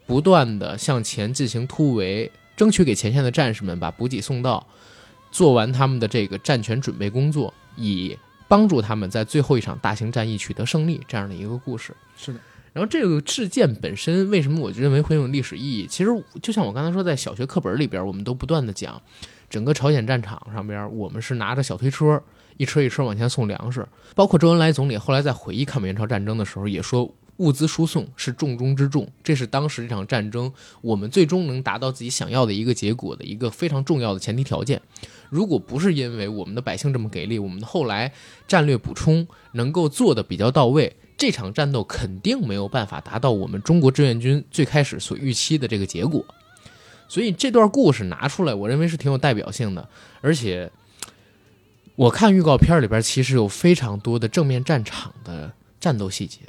不断的向前进行突围，争取给前线的战士们把补给送到，做完他们的这个战前准备工作，以帮助他们在最后一场大型战役取得胜利这样的一个故事。是的，然后这个事件本身为什么我认为会有历史意义？其实就像我刚才说，在小学课本里边，我们都不断的讲。整个朝鲜战场上边，我们是拿着小推车，一车一车往前送粮食。包括周恩来总理后来在回忆抗美援朝战争的时候，也说物资输送是重中之重，这是当时这场战争我们最终能达到自己想要的一个结果的一个非常重要的前提条件。如果不是因为我们的百姓这么给力，我们的后来战略补充能够做的比较到位，这场战斗肯定没有办法达到我们中国志愿军最开始所预期的这个结果。所以这段故事拿出来，我认为是挺有代表性的。而且，我看预告片里边其实有非常多的正面战场的战斗细节，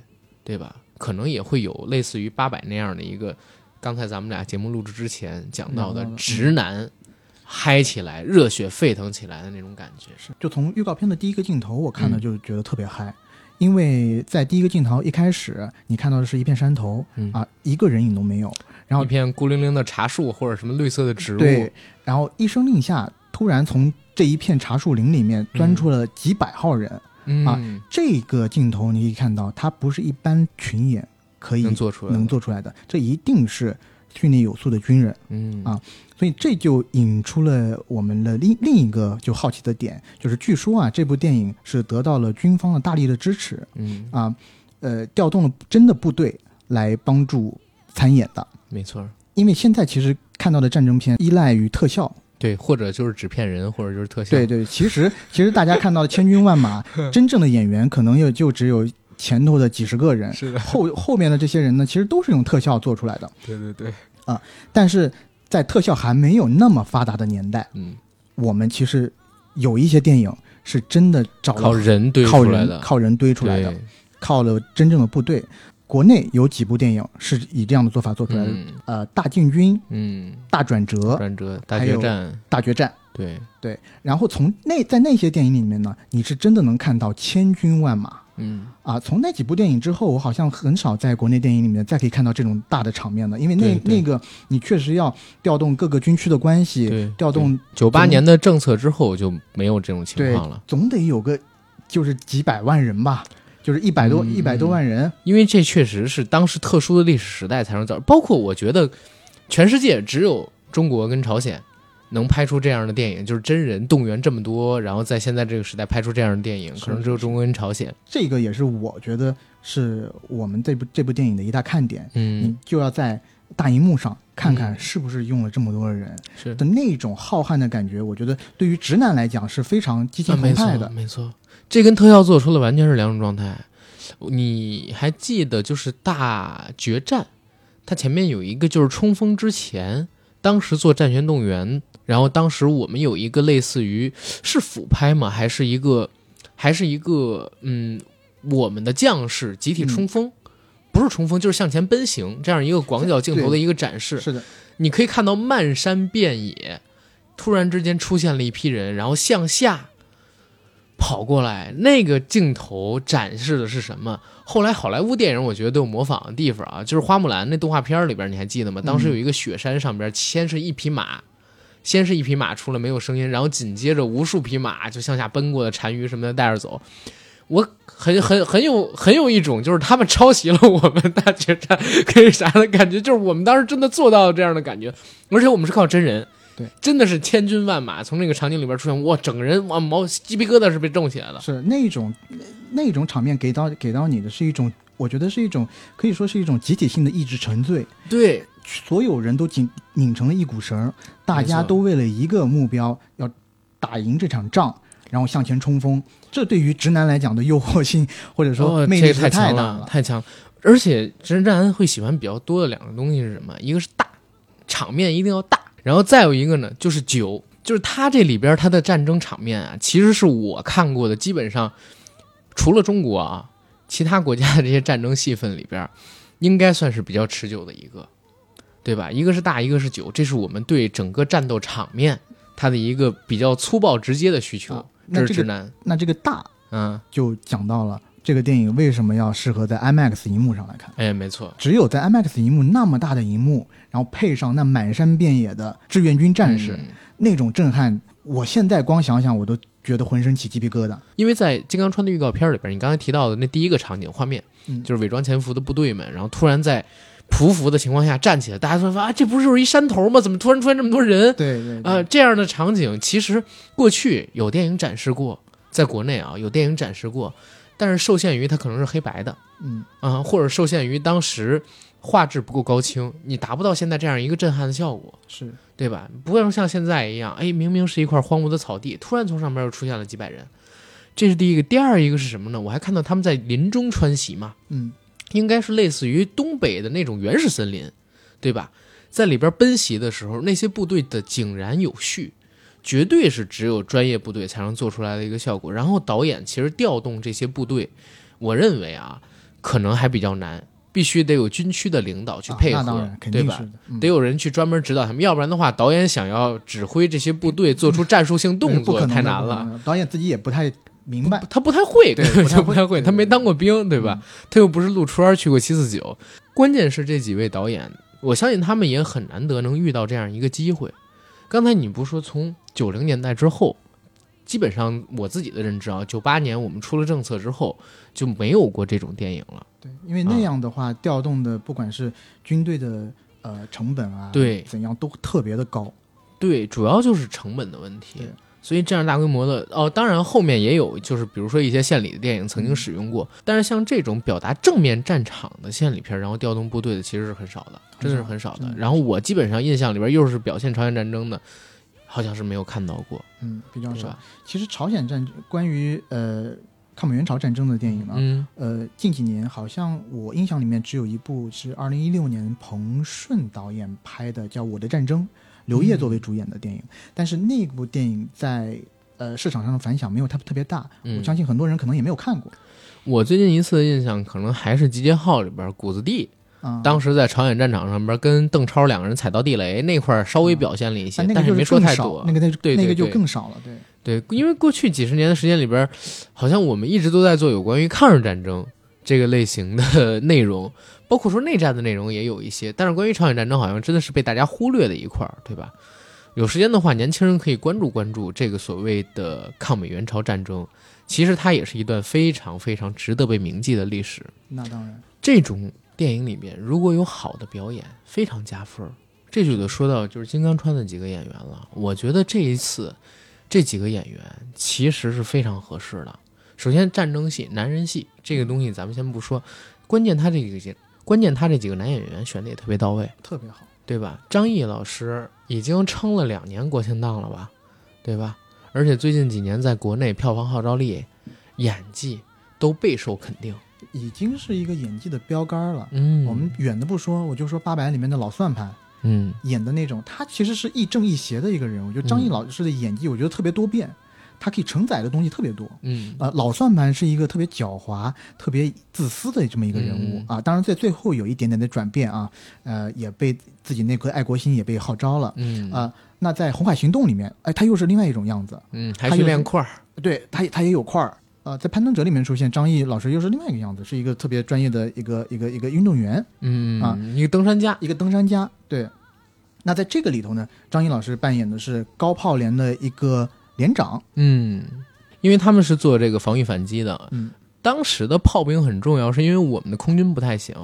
对吧？可能也会有类似于八百那样的一个，刚才咱们俩节目录制之前讲到的直男嗨起来、热血沸腾起来的那种感觉。是，就从预告片的第一个镜头，我看了就觉得特别嗨。因为在第一个镜头一开始，你看到的是一片山头，啊，一个人影都没有，然后一片孤零零的茶树或者什么绿色的植物，对，然后一声令下，突然从这一片茶树林里面钻出了几百号人，啊，这个镜头你可以看到，它不是一般群演可以能做出来能做出来的，这一定是。训练有素的军人，嗯。啊，所以这就引出了我们的另另一个就好奇的点，就是据说啊，这部电影是得到了军方的大力的支持，嗯啊，呃，调动了真的部队来帮助参演的，没错。因为现在其实看到的战争片依赖于特效，对，或者就是纸片人，或者就是特效，对对。其实其实大家看到的千军万马，[laughs] 真正的演员可能也就只有。前头的几十个人，是的，后后面的这些人呢，其实都是用特效做出来的。对对对，啊，但是在特效还没有那么发达的年代，嗯，我们其实有一些电影是真的找靠人堆出来的，靠人堆出来的，靠了真正的部队。国内有几部电影是以这样的做法做出来的，呃，大进军，嗯，大转折，转折，大决战，大决战，对对。然后从那在那些电影里面呢，你是真的能看到千军万马。嗯啊，从那几部电影之后，我好像很少在国内电影里面再可以看到这种大的场面了，因为那那个你确实要调动各个军区的关系，调动九八年的政策之后就没有这种情况了，总得有个就是几百万人吧，就是一百多一百多万人，因为这确实是当时特殊的历史时代才能造，包括我觉得全世界只有中国跟朝鲜。能拍出这样的电影，就是真人动员这么多，然后在现在这个时代拍出这样的电影，可能只有中国跟朝鲜。这个也是我觉得是我们这部这部电影的一大看点。嗯，你就要在大荧幕上看看是不是用了这么多的人，是的那种浩瀚的感觉。我觉得对于直男来讲是非常激情澎湃的。没错，这跟特效做出了完全是两种状态。你还记得就是大决战，它前面有一个就是冲锋之前，当时做战前动员。然后当时我们有一个类似于是俯拍吗？还是一个，还是一个嗯，我们的将士集体冲锋，不是冲锋就是向前奔行，这样一个广角镜头的一个展示。是的，你可以看到漫山遍野，突然之间出现了一批人，然后向下跑过来，那个镜头展示的是什么？后来好莱坞电影我觉得都有模仿的地方啊，就是花木兰那动画片里边，你还记得吗？当时有一个雪山上边，先是一匹马，先是一匹马出来没有声音，然后紧接着无数匹马就向下奔过的单于什么的带着走。我很很很有很有一种就是他们抄袭了我们大决战跟啥的感觉，就是我们当时真的做到了这样的感觉，而且我们是靠真人。对，真的是千军万马从那个场景里边出现，哇，整个人哇毛鸡皮疙瘩是被冻起来了。是那种那种场面给到给到你的是一种，我觉得是一种可以说是一种集体性的意志沉醉。对，所有人都紧拧成了一股绳，大家都为了一个目标要打赢这场仗，然后向前冲锋。这对于直男来讲的诱惑性或者说魅力太强了，太强。而且直男会喜欢比较多的两个东西是什么？一个是大，场面一定要大。然后再有一个呢，就是酒，就是他这里边他的战争场面啊，其实是我看过的，基本上除了中国啊，其他国家的这些战争戏份里边，应该算是比较持久的一个，对吧？一个是大，一个是酒，这是我们对整个战斗场面它的一个比较粗暴直接的需求。那这个那这个大，嗯，就讲到了。这个电影为什么要适合在 IMAX 荧幕上来看？哎，没错，只有在 IMAX 荧幕那么大的荧幕，然后配上那满山遍野的志愿军战士，那种震撼，我现在光想想我都觉得浑身起鸡皮疙瘩。因为在《金刚川》的预告片里边，你刚才提到的那第一个场景画面，就是伪装潜伏的部队们，然后突然在匍匐的情况下站起来，大家说啊，这不是就是一山头吗？怎么突然出现这么多人？对对啊，这样的场景其实过去有电影展示过，在国内啊有电影展示过。但是受限于它可能是黑白的，嗯啊，或者受限于当时画质不够高清，你达不到现在这样一个震撼的效果，是对吧？不能像现在一样，哎，明明是一块荒芜的草地，突然从上面又出现了几百人，这是第一个。第二一个是什么呢？我还看到他们在林中穿行嘛，嗯，应该是类似于东北的那种原始森林，对吧？在里边奔袭的时候，那些部队的井然有序。绝对是只有专业部队才能做出来的一个效果。然后导演其实调动这些部队，我认为啊，可能还比较难，必须得有军区的领导去配合，对吧？得有人去专门指导他们，要不然的话，导演想要指挥这些部队做出战术性动作，太难了。导演自己也不太明白，他不太会，对，[laughs] 不太会，他没当过兵，对吧？他又不是陆川去过七四九。关键是这几位导演，我相信他们也很难得能遇到这样一个机会。刚才你不说从九零年代之后，基本上我自己的认知啊，九八年我们出了政策之后就没有过这种电影了。对，因为那样的话，调动的不管是军队的呃成本啊，对，怎样都特别的高。对，主要就是成本的问题。所以这样大规模的哦，当然后面也有，就是比如说一些县里的电影曾经使用过，但是像这种表达正面战场的县里片，然后调动部队的其实是很少的，真的是很少的。然后我基本上印象里边又是表现朝鲜战争的，好像是没有看到过，嗯，比较少。其实朝鲜战关于呃抗美援朝战争的电影呢，嗯，呃近几年好像我印象里面只有一部是二零一六年彭顺导演拍的，叫《我的战争》。刘烨作为主演的电影，但是那部电影在呃市场上的反响没有特特别大，我相信很多人可能也没有看过。我最近一次的印象可能还是《集结号》里边谷子地，当时在朝鲜战场上边跟邓超两个人踩到地雷那块稍微表现了一些，但是没说太多。那个那对那个就更少了，对对，因为过去几十年的时间里边，好像我们一直都在做有关于抗日战争这个类型的 [laughs] 内容。包括说内战的内容也有一些，但是关于朝鲜战争好像真的是被大家忽略的一块儿，对吧？有时间的话，年轻人可以关注关注这个所谓的抗美援朝战争，其实它也是一段非常非常值得被铭记的历史。那当然，这种电影里面如果有好的表演，非常加分。这就得说到就是金刚川的几个演员了。我觉得这一次这几个演员其实是非常合适的。首先，战争戏、男人戏这个东西咱们先不说，关键他这个关键他这几个男演员选的也特别到位，特别好，对吧？张译老师已经撑了两年国庆档了吧，对吧？而且最近几年在国内票房号召力、演技都备受肯定，已经是一个演技的标杆了。嗯，我们远的不说，我就说《八佰》里面的老算盘，嗯，演的那种，他其实是亦正亦邪的一个人。我觉得张译老师的演技，我觉得特别多变。它可以承载的东西特别多，嗯，呃，老算盘是一个特别狡猾、特别自私的这么一个人物啊。当然，在最后有一点点的转变啊，呃，也被自己那颗爱国心也被号召了，嗯啊。那在《红海行动》里面，哎，他又是另外一种样子。嗯，还是练块儿。对他，他也有块儿。呃，在《攀登者》里面出现，张译老师又是另外一个样子，是一个特别专业的一个一个一个运动员。嗯啊，一个登山家，一个登山家。对。那在这个里头呢，张译老师扮演的是高炮连的一个连长。嗯，因为他们是做这个防御反击的。嗯，当时的炮兵很重要，是因为我们的空军不太行。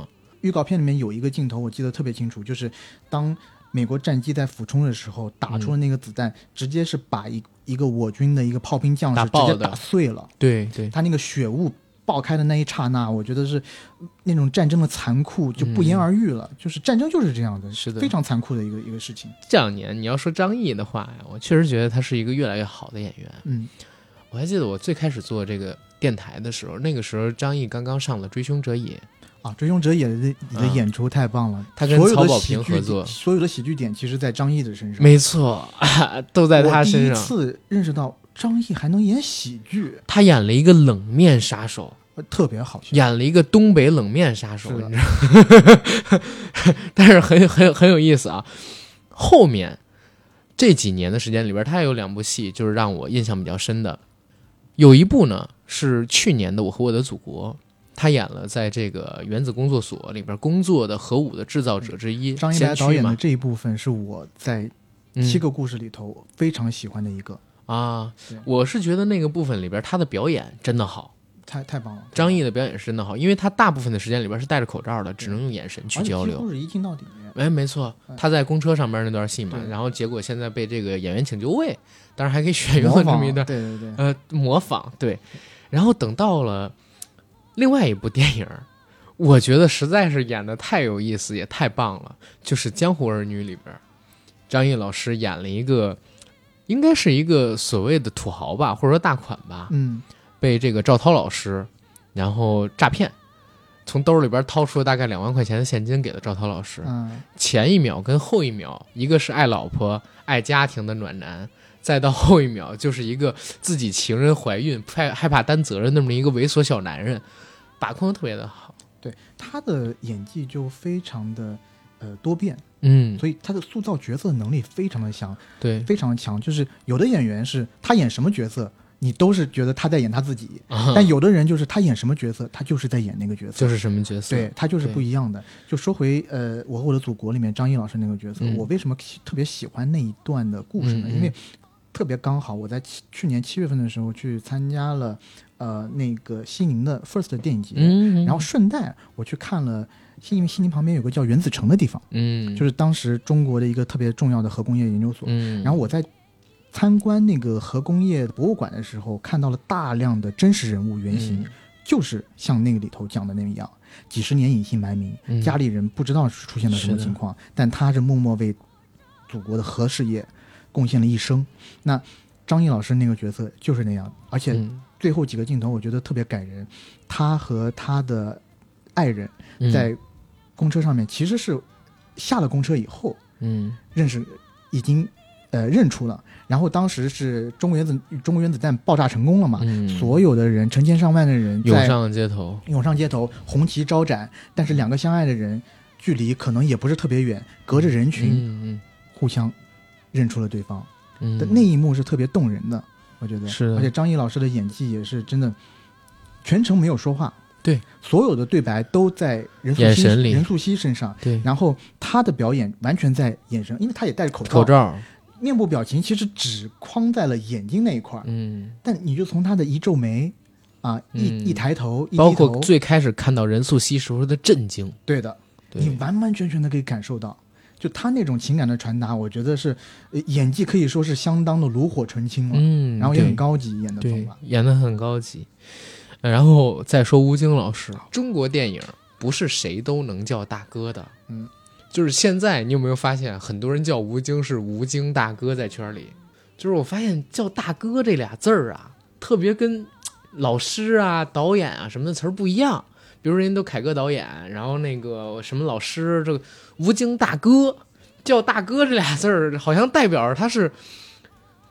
预告片里面有一个镜头，我记得特别清楚，就是当美国战机在俯冲的时候，打出了那个子弹，直接是把一一个我军的一个炮兵将士直接打碎了。对对，他那个血雾爆开的那一刹那，我觉得是那种战争的残酷就不言而喻了。就是战争就是这样的，是的，非常残酷的一个一个事情。这两年你要说张译的话呀，我确实觉得他是一个越来越好的演员。嗯，我还记得我最开始做这个电台的时候，那个时候张译刚刚上了《追凶者也》。啊，追凶者也的你的演出太棒了，他跟曹保平合作，所有的喜剧点其实，在张译的身上，没错，都在他身上。第一次认识到张译还能演喜剧，他演了一个冷面杀手，特别好笑，演了一个东北冷面杀手，你知道？[laughs] 但是很很很有意思啊。后面这几年的时间里边，他也有两部戏，就是让我印象比较深的，有一部呢是去年的《我和我的祖国》。他演了在这个原子工作所里边工作的核武的制造者之一，张一白导演的这一部分是我在七个故事里头非常喜欢的一个啊。我是觉得那个部分里边他的表演真的好，太太棒了。张译的表演是真的好，因为他大部分的时间里边是戴着口罩的，只能用眼神去交流。故事一镜到底。哎，没错，他在公车上边那段戏嘛，然后结果现在被这个演员请就位，当然还可以选用这么一段，对对对，呃，模仿对。然后等到了。另外一部电影，我觉得实在是演的太有意思，也太棒了。就是《江湖儿女》里边，张译老师演了一个，应该是一个所谓的土豪吧，或者说大款吧。嗯，被这个赵涛老师然后诈骗，从兜里边掏出了大概两万块钱的现金给了赵涛老师。嗯，前一秒跟后一秒，一个是爱老婆、爱家庭的暖男。再到后一秒，就是一个自己情人怀孕、害害怕担责任那么一个猥琐小男人，把控的特别的好。对他的演技就非常的呃多变，嗯，所以他的塑造角色能力非常的强，对，非常强。就是有的演员是他演什么角色，你都是觉得他在演他自己；但有的人就是他演什么角色，他就是在演那个角色，就是什么角色，对他就是不一样的。就说回呃，我和我的祖国里面张译老师那个角色，我为什么特别喜欢那一段的故事呢？因为特别刚好，我在七去年七月份的时候去参加了，呃，那个西宁的 First 电影节，然后顺带我去看了西宁，西宁旁边有个叫原子城的地方，嗯，就是当时中国的一个特别重要的核工业研究所，嗯，然后我在参观那个核工业博物馆的时候，看到了大量的真实人物原型，就是像那个里头讲的那样，几十年隐姓埋名，家里人不知道出现了什么情况，但他是默默为祖国的核事业。贡献了一生，那张译老师那个角色就是那样，而且最后几个镜头我觉得特别感人。他和他的爱人在公车上面，其实是下了公车以后，嗯，认识已经呃认出了。然后当时是中国原子中国原子弹爆炸成功了嘛，所有的人成千上万的人涌上街头，涌上街头，红旗招展。但是两个相爱的人距离可能也不是特别远，隔着人群，嗯互相。认出了对方，的那一幕是特别动人的，我觉得是。而且张译老师的演技也是真的，全程没有说话，对，所有的对白都在任素汐任素汐身上，对。然后他的表演完全在眼神，因为他也戴着口罩，口罩，面部表情其实只框在了眼睛那一块儿嗯。但你就从他的一皱眉，啊，一一抬头，包括最开始看到任素汐时候的震惊，对的，你完完全全的可以感受到。就他那种情感的传达，我觉得是演技可以说是相当的炉火纯青了，嗯，然后也很高级，演的方法演的很高级。然后再说吴京老师，中国电影不是谁都能叫大哥的，嗯，就是现在你有没有发现，很多人叫吴京是吴京大哥，在圈里，就是我发现叫大哥这俩字儿啊，特别跟老师啊、导演啊什么的词儿不一样。比如人家都凯歌导演，然后那个什么老师，这个吴京大哥叫大哥这俩字儿，好像代表着他是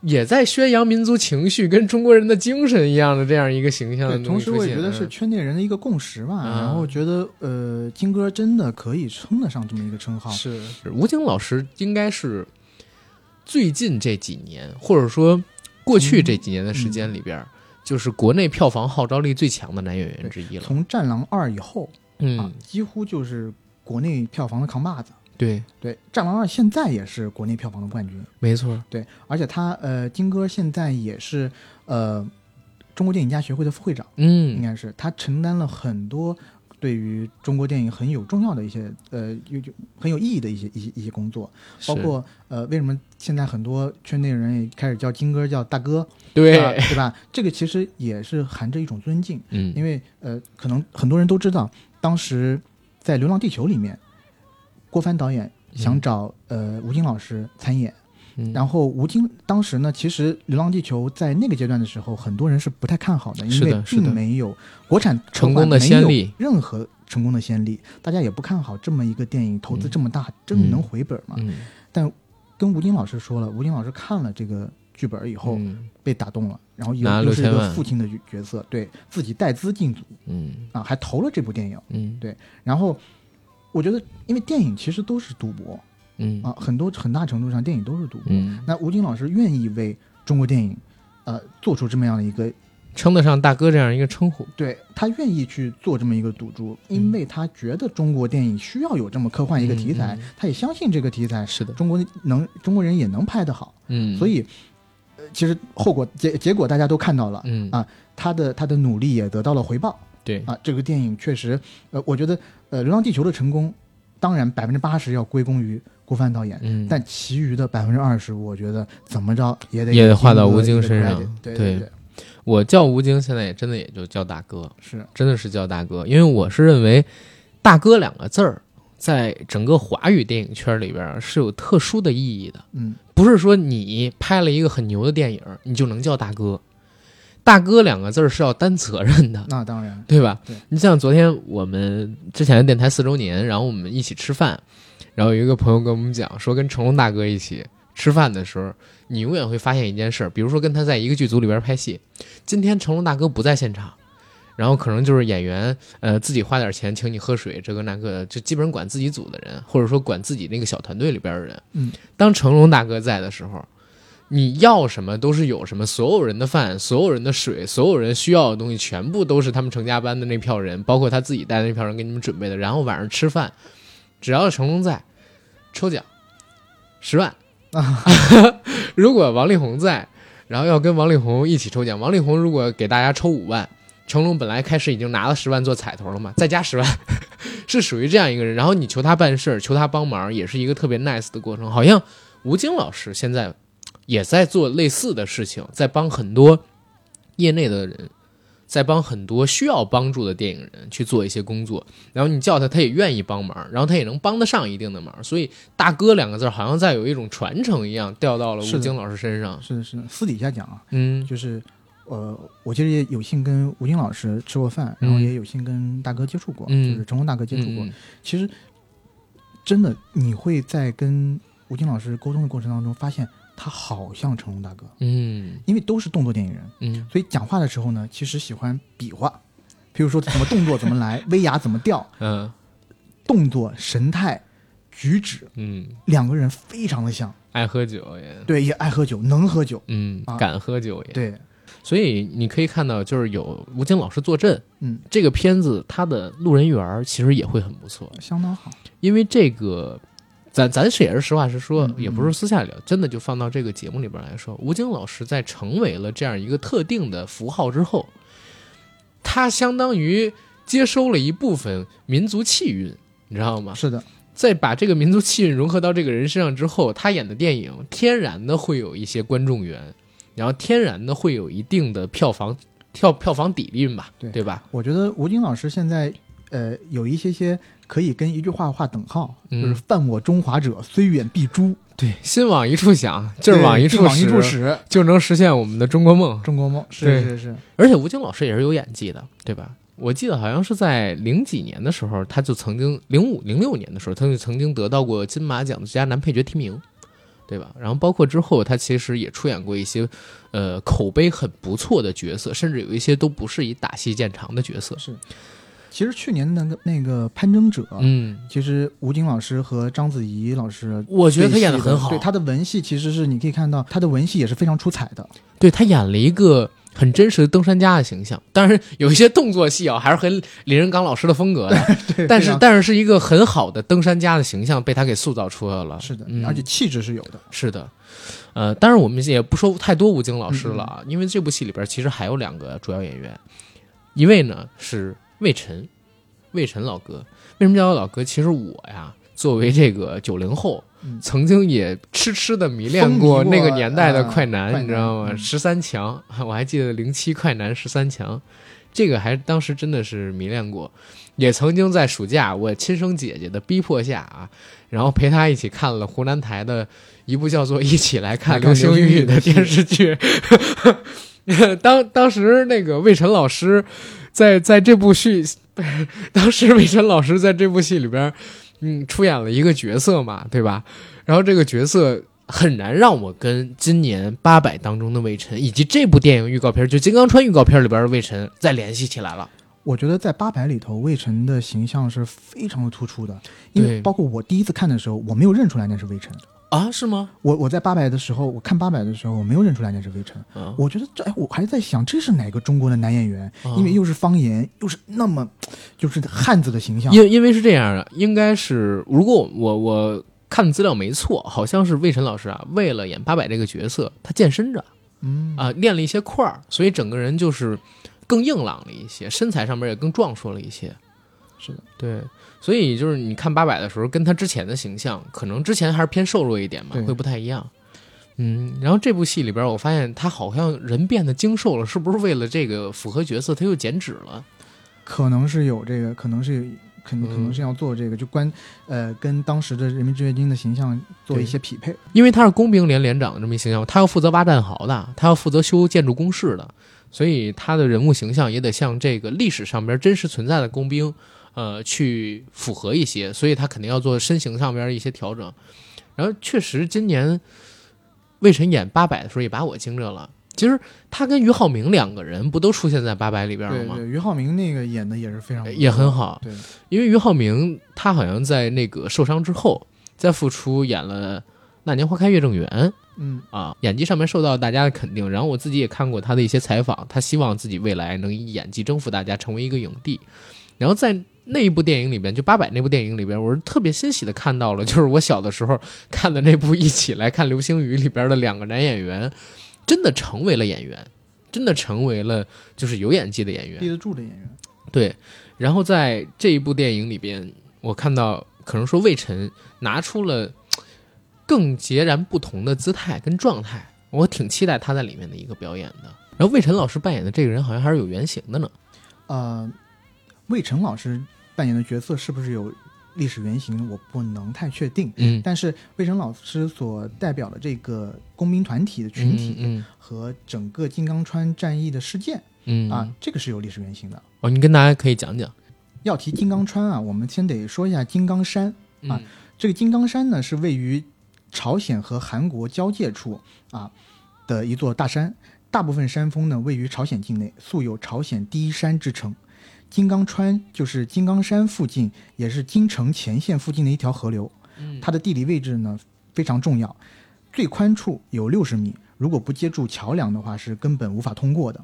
也在宣扬民族情绪跟中国人的精神一样的这样一个形象。同时，我也觉得是圈内人的一个共识吧。然后觉得，呃，金哥真的可以称得上这么一个称号。是吴京老师应该是最近这几年，或者说过去这几年的时间里边，就是国内票房号召力最强的男演员之一了。从《战狼二》以后啊嗯，，几乎就是国内票房的扛把子。对，对，《战狼二》现在也是国内票房的冠军。没错，对，而且他呃，金哥现在也是呃中国电影家协会的副会长，嗯。应嗯，该是。他承担了很多对于中国电影很有重要的一些呃有有很有意义的一些一些一些工作，包括呃为什么现在很多圈内人也开始叫金哥叫大哥，对，啊对吧？这个其实也是含着一种尊敬，嗯，因为呃可能很多人都知道，当时在《流浪地球》里面，郭帆导演想找、呃吴京老师参演。嗯。然后吴京当时呢，其实《流浪地球》在那个阶段的时候，很多人是不太看好的，因为并没有国产成功的先例，任何成功的先例，大家也不看好这么一个电影，投资这么大，真的能回本吗？但，跟吴京老师说了，吴京老师看了这个剧本以后、嗯。被打动了，然后拿了又又是一个父亲的角色，对自己带资进组嗯。啊，还投了这部电影。嗯。对。然后我觉得，因为电影其实都是赌博。嗯。啊，很多很大程度上电影都是赌博。嗯，那吴京老师愿意为中国电影，呃，做出这么样的一个，称得上大哥这样一个称呼，对他愿意去做这么一个赌注，嗯因为他觉得中国电影需要有这么科幻一个题材，他也相信这个题材是的，中国能中国人也能拍得好，嗯，所以，呃，其实后果结结果大家都看到了，嗯。啊他的他的努力也得到了回报。对，啊，这个电影确实，呃，我觉得，呃，《流浪地球》的成功，当然百分之八十要归功于郭帆导演。嗯，但其余的百分之二十，我觉得怎么着也得也得画到吴京身上对对对，我叫吴京，现在也真的也就叫大哥，是真的是叫大哥，因为我是认为“大哥”两个字儿在整个华语电影圈里边儿是有特殊的意义的，嗯不是说你拍了一个很牛的电影，你就能叫大哥。大哥两个字儿是要担责任的，那当然，对吧？对你像昨天我们之前的电台四周年，然后我们一起吃饭，然后有一个朋友跟我们讲说，跟成龙大哥一起吃饭的时候，你永远会发现一件事儿，比如说跟他在一个剧组里边拍戏，今天成龙大哥不在现场，然后可能就是演员呃自己花点钱请你喝水，这个那个的，就基本上管自己组的人，或者说管自己那个小团队里边的人。嗯，当成龙大哥在的时候。你要什么都是有什么，所有人的饭，所有人的水，所有人需要的东西，全部都是他们成家班的那票人，包括他自己带的那票人给你们准备的。然后晚上吃饭，只要成龙在，抽奖十万。如果王力宏在，然后要跟王力宏一起抽奖，王力宏如果给大家抽五万，成龙本来开始已经拿了十万做彩头了嘛，再加十万，[laughs] 是属于这样一个人。然后你求他办事儿，求他帮忙，也是一个特别 nice 的过程。好像吴京老师现在也在做类似的事情，在帮很多业内的人，在帮很多需要帮助的电影人去做一些工作。然后你叫他，他也愿意帮忙，然后他也能帮得上一定的忙。所以“大哥”两个字好像在有一种传承一样，掉到了吴京老师身上。是的，是的。私底下讲啊，嗯就是呃，我其实也有幸跟吴京老师吃过饭，然后嗯也有幸跟大哥接触过，嗯就是成龙大哥接触过。嗯其实真的，你会在跟吴京老师沟通的过程当中，发现他好像成龙大哥，嗯。因为都是动作电影人，嗯。所以讲话的时候呢，其实喜欢比划，比如说怎么动作怎么来，[laughs] 威亚怎么掉，嗯。动作、神态、举止，嗯，两个人非常的像。爱喝酒也。对，也爱喝酒，能喝酒。嗯啊。敢喝酒也。对，所以你可以看到，就是有吴京老师坐镇，嗯，这个片子他的路人缘其实也会很不错，相当好。因为这个。咱咱是也是实话实说也不是私下聊，真的就放到这个节目里边来说，吴京老师在成为了这样一个特定的符号之后，他相当于接收了一部分民族气韵，你知道吗？是的，在把这个民族气韵融合到这个人身上之后，他演的电影天然的会有一些观众缘，然后天然的会有一定的票房票票房底蕴吧，对对吧？我觉得吴京老师现在呃有一些些可以跟一句话画等号，嗯就是“犯我中华者，虽远必诛对，心往一处想，劲儿往一处对劲往一处使，就能实现我们的中国梦。中国梦是是是，而且吴京老师也是有演技的，对吧？我记得好像是在零几年的时候，他就曾经零五零六年的时候，他就曾经得到过金马奖的最佳男配角提名，对吧？然后包括之后，他其实也出演过一些呃口碑很不错的角色，甚至有一些都不是以打戏见长的角色。是，其实去年那个那个攀登者，嗯，其实吴京老师和章子怡老师，我觉得他演的的很好，对他的文戏其实是你可以看到他的文戏也是非常出彩的。对他演了一个很真实的登山家的形象，当然有一些动作戏啊，还是很李仁刚老师的风格的，[laughs] 对，但是但是是一个很好的登山家的形象被他给塑造出来了。是的，嗯。而且气质是有的。是的，呃，当然我们也不说太多吴京老师了嗯。啊，因为这部戏里边其实还有两个主要演员，一位呢是魏晨，魏晨老哥。为什么叫他老哥？其实我呀，作为这个九零后，嗯曾经也痴痴的迷恋过那个年代的呃快男，快你知道吗？十三强，[laughs] 我还记得零七快男十三强，这个还当时真的是迷恋过，也曾经在暑假我亲生姐姐的逼迫下啊，然后陪她一起看了湖南台的一部叫做《一起来看流星雨》的电视剧。[laughs] 当当时那个魏晨老师在在这部戏，当时魏晨老师在这部戏里边，嗯，出演了一个角色嘛，对吧？然后这个角色很难让我跟今年八百当中的魏晨，以及这部电影预告片，就《金刚川》预告片里边的魏晨再联系起来了。我觉得在八百里头，魏晨的形象是非常的突出的，因为包括我第一次看的时候，我没有认出来那是魏晨。啊，是吗？我我在八百的时候，我看八百的时候，我没有认出来那是魏晨。啊，我觉得这，哎，我还在想这是哪个中国的男演员，啊因为又是方言，又是那么就是汉子的形象。因因为是这样的，应该是如果我我看资料没错，好像是魏晨老师啊，为了演八百这个角色，他健身着嗯啊，练了一些块儿，所以整个人就是更硬朗了一些，身材上面也更壮硕了一些。是的，对，所以就是你看八百的时候，跟他之前的形象，可能之前还是偏瘦弱一点嘛，会不太一样。嗯，然后这部戏里边，我发现他好像人变得精瘦了，是不是为了这个符合角色，他又减脂了？可能是有这个，可能是肯可能嗯可能是要做这个，就关呃跟当时的人民志愿军的形象做一些匹配。因为他是工兵连连长的这么一形象，他要负责挖战壕的，他要负责修建筑工事的，所以他的人物形象也得像这个历史上边真实存在的工兵，呃，去符合一些，所以他肯定要做身形上边一些调整。然后确实今年魏晨演八百的时候也把我惊着了。其实他跟俞灏明两个人不都出现在八百里边了吗？对对，俞灏明那个演的也是非常也很好对，因为俞灏明他好像在那个受伤之后再复出演了《那年花开月正圆》，嗯，啊，演技上面受到大家的肯定。然后我自己也看过他的一些采访，他希望自己未来能以演技征服大家，成为一个影帝。然后在那一部电影里边，就八百那部电影里边，我是特别欣喜的看到了，就是我小的时候看的那部《一起来看流星雨》里边的两个男演员，真的成为了演员，真的成为了就是有演技的演员立。得住的演员。对，然后在这一部电影里边，我看到可能说魏晨拿出了更截然不同的姿态跟状态，我挺期待他在里面的一个表演的。然后魏晨老师扮演的这个人好像还是有原型的呢。呃，魏晨老师扮演的角色是不是有历史原型，我不能太确定。嗯，但是魏晨老师所代表的这个工兵团体的群体嗯和整个金刚川战役的事件嗯嗯啊，这个是有历史原型的。哦，你跟大家可以讲讲。要提金刚川啊，我们先得说一下金刚山。嗯啊这个金刚山呢，是位于朝鲜和韩国交界处啊的一座大山，大部分山峰呢位于朝鲜境内，素有“朝鲜第一山”之称。金刚川就是金刚山附近，也是京城前线附近的一条河流。嗯它的地理位置呢非常重要，最宽处有六十米，如果不接住桥梁的话，是根本无法通过的。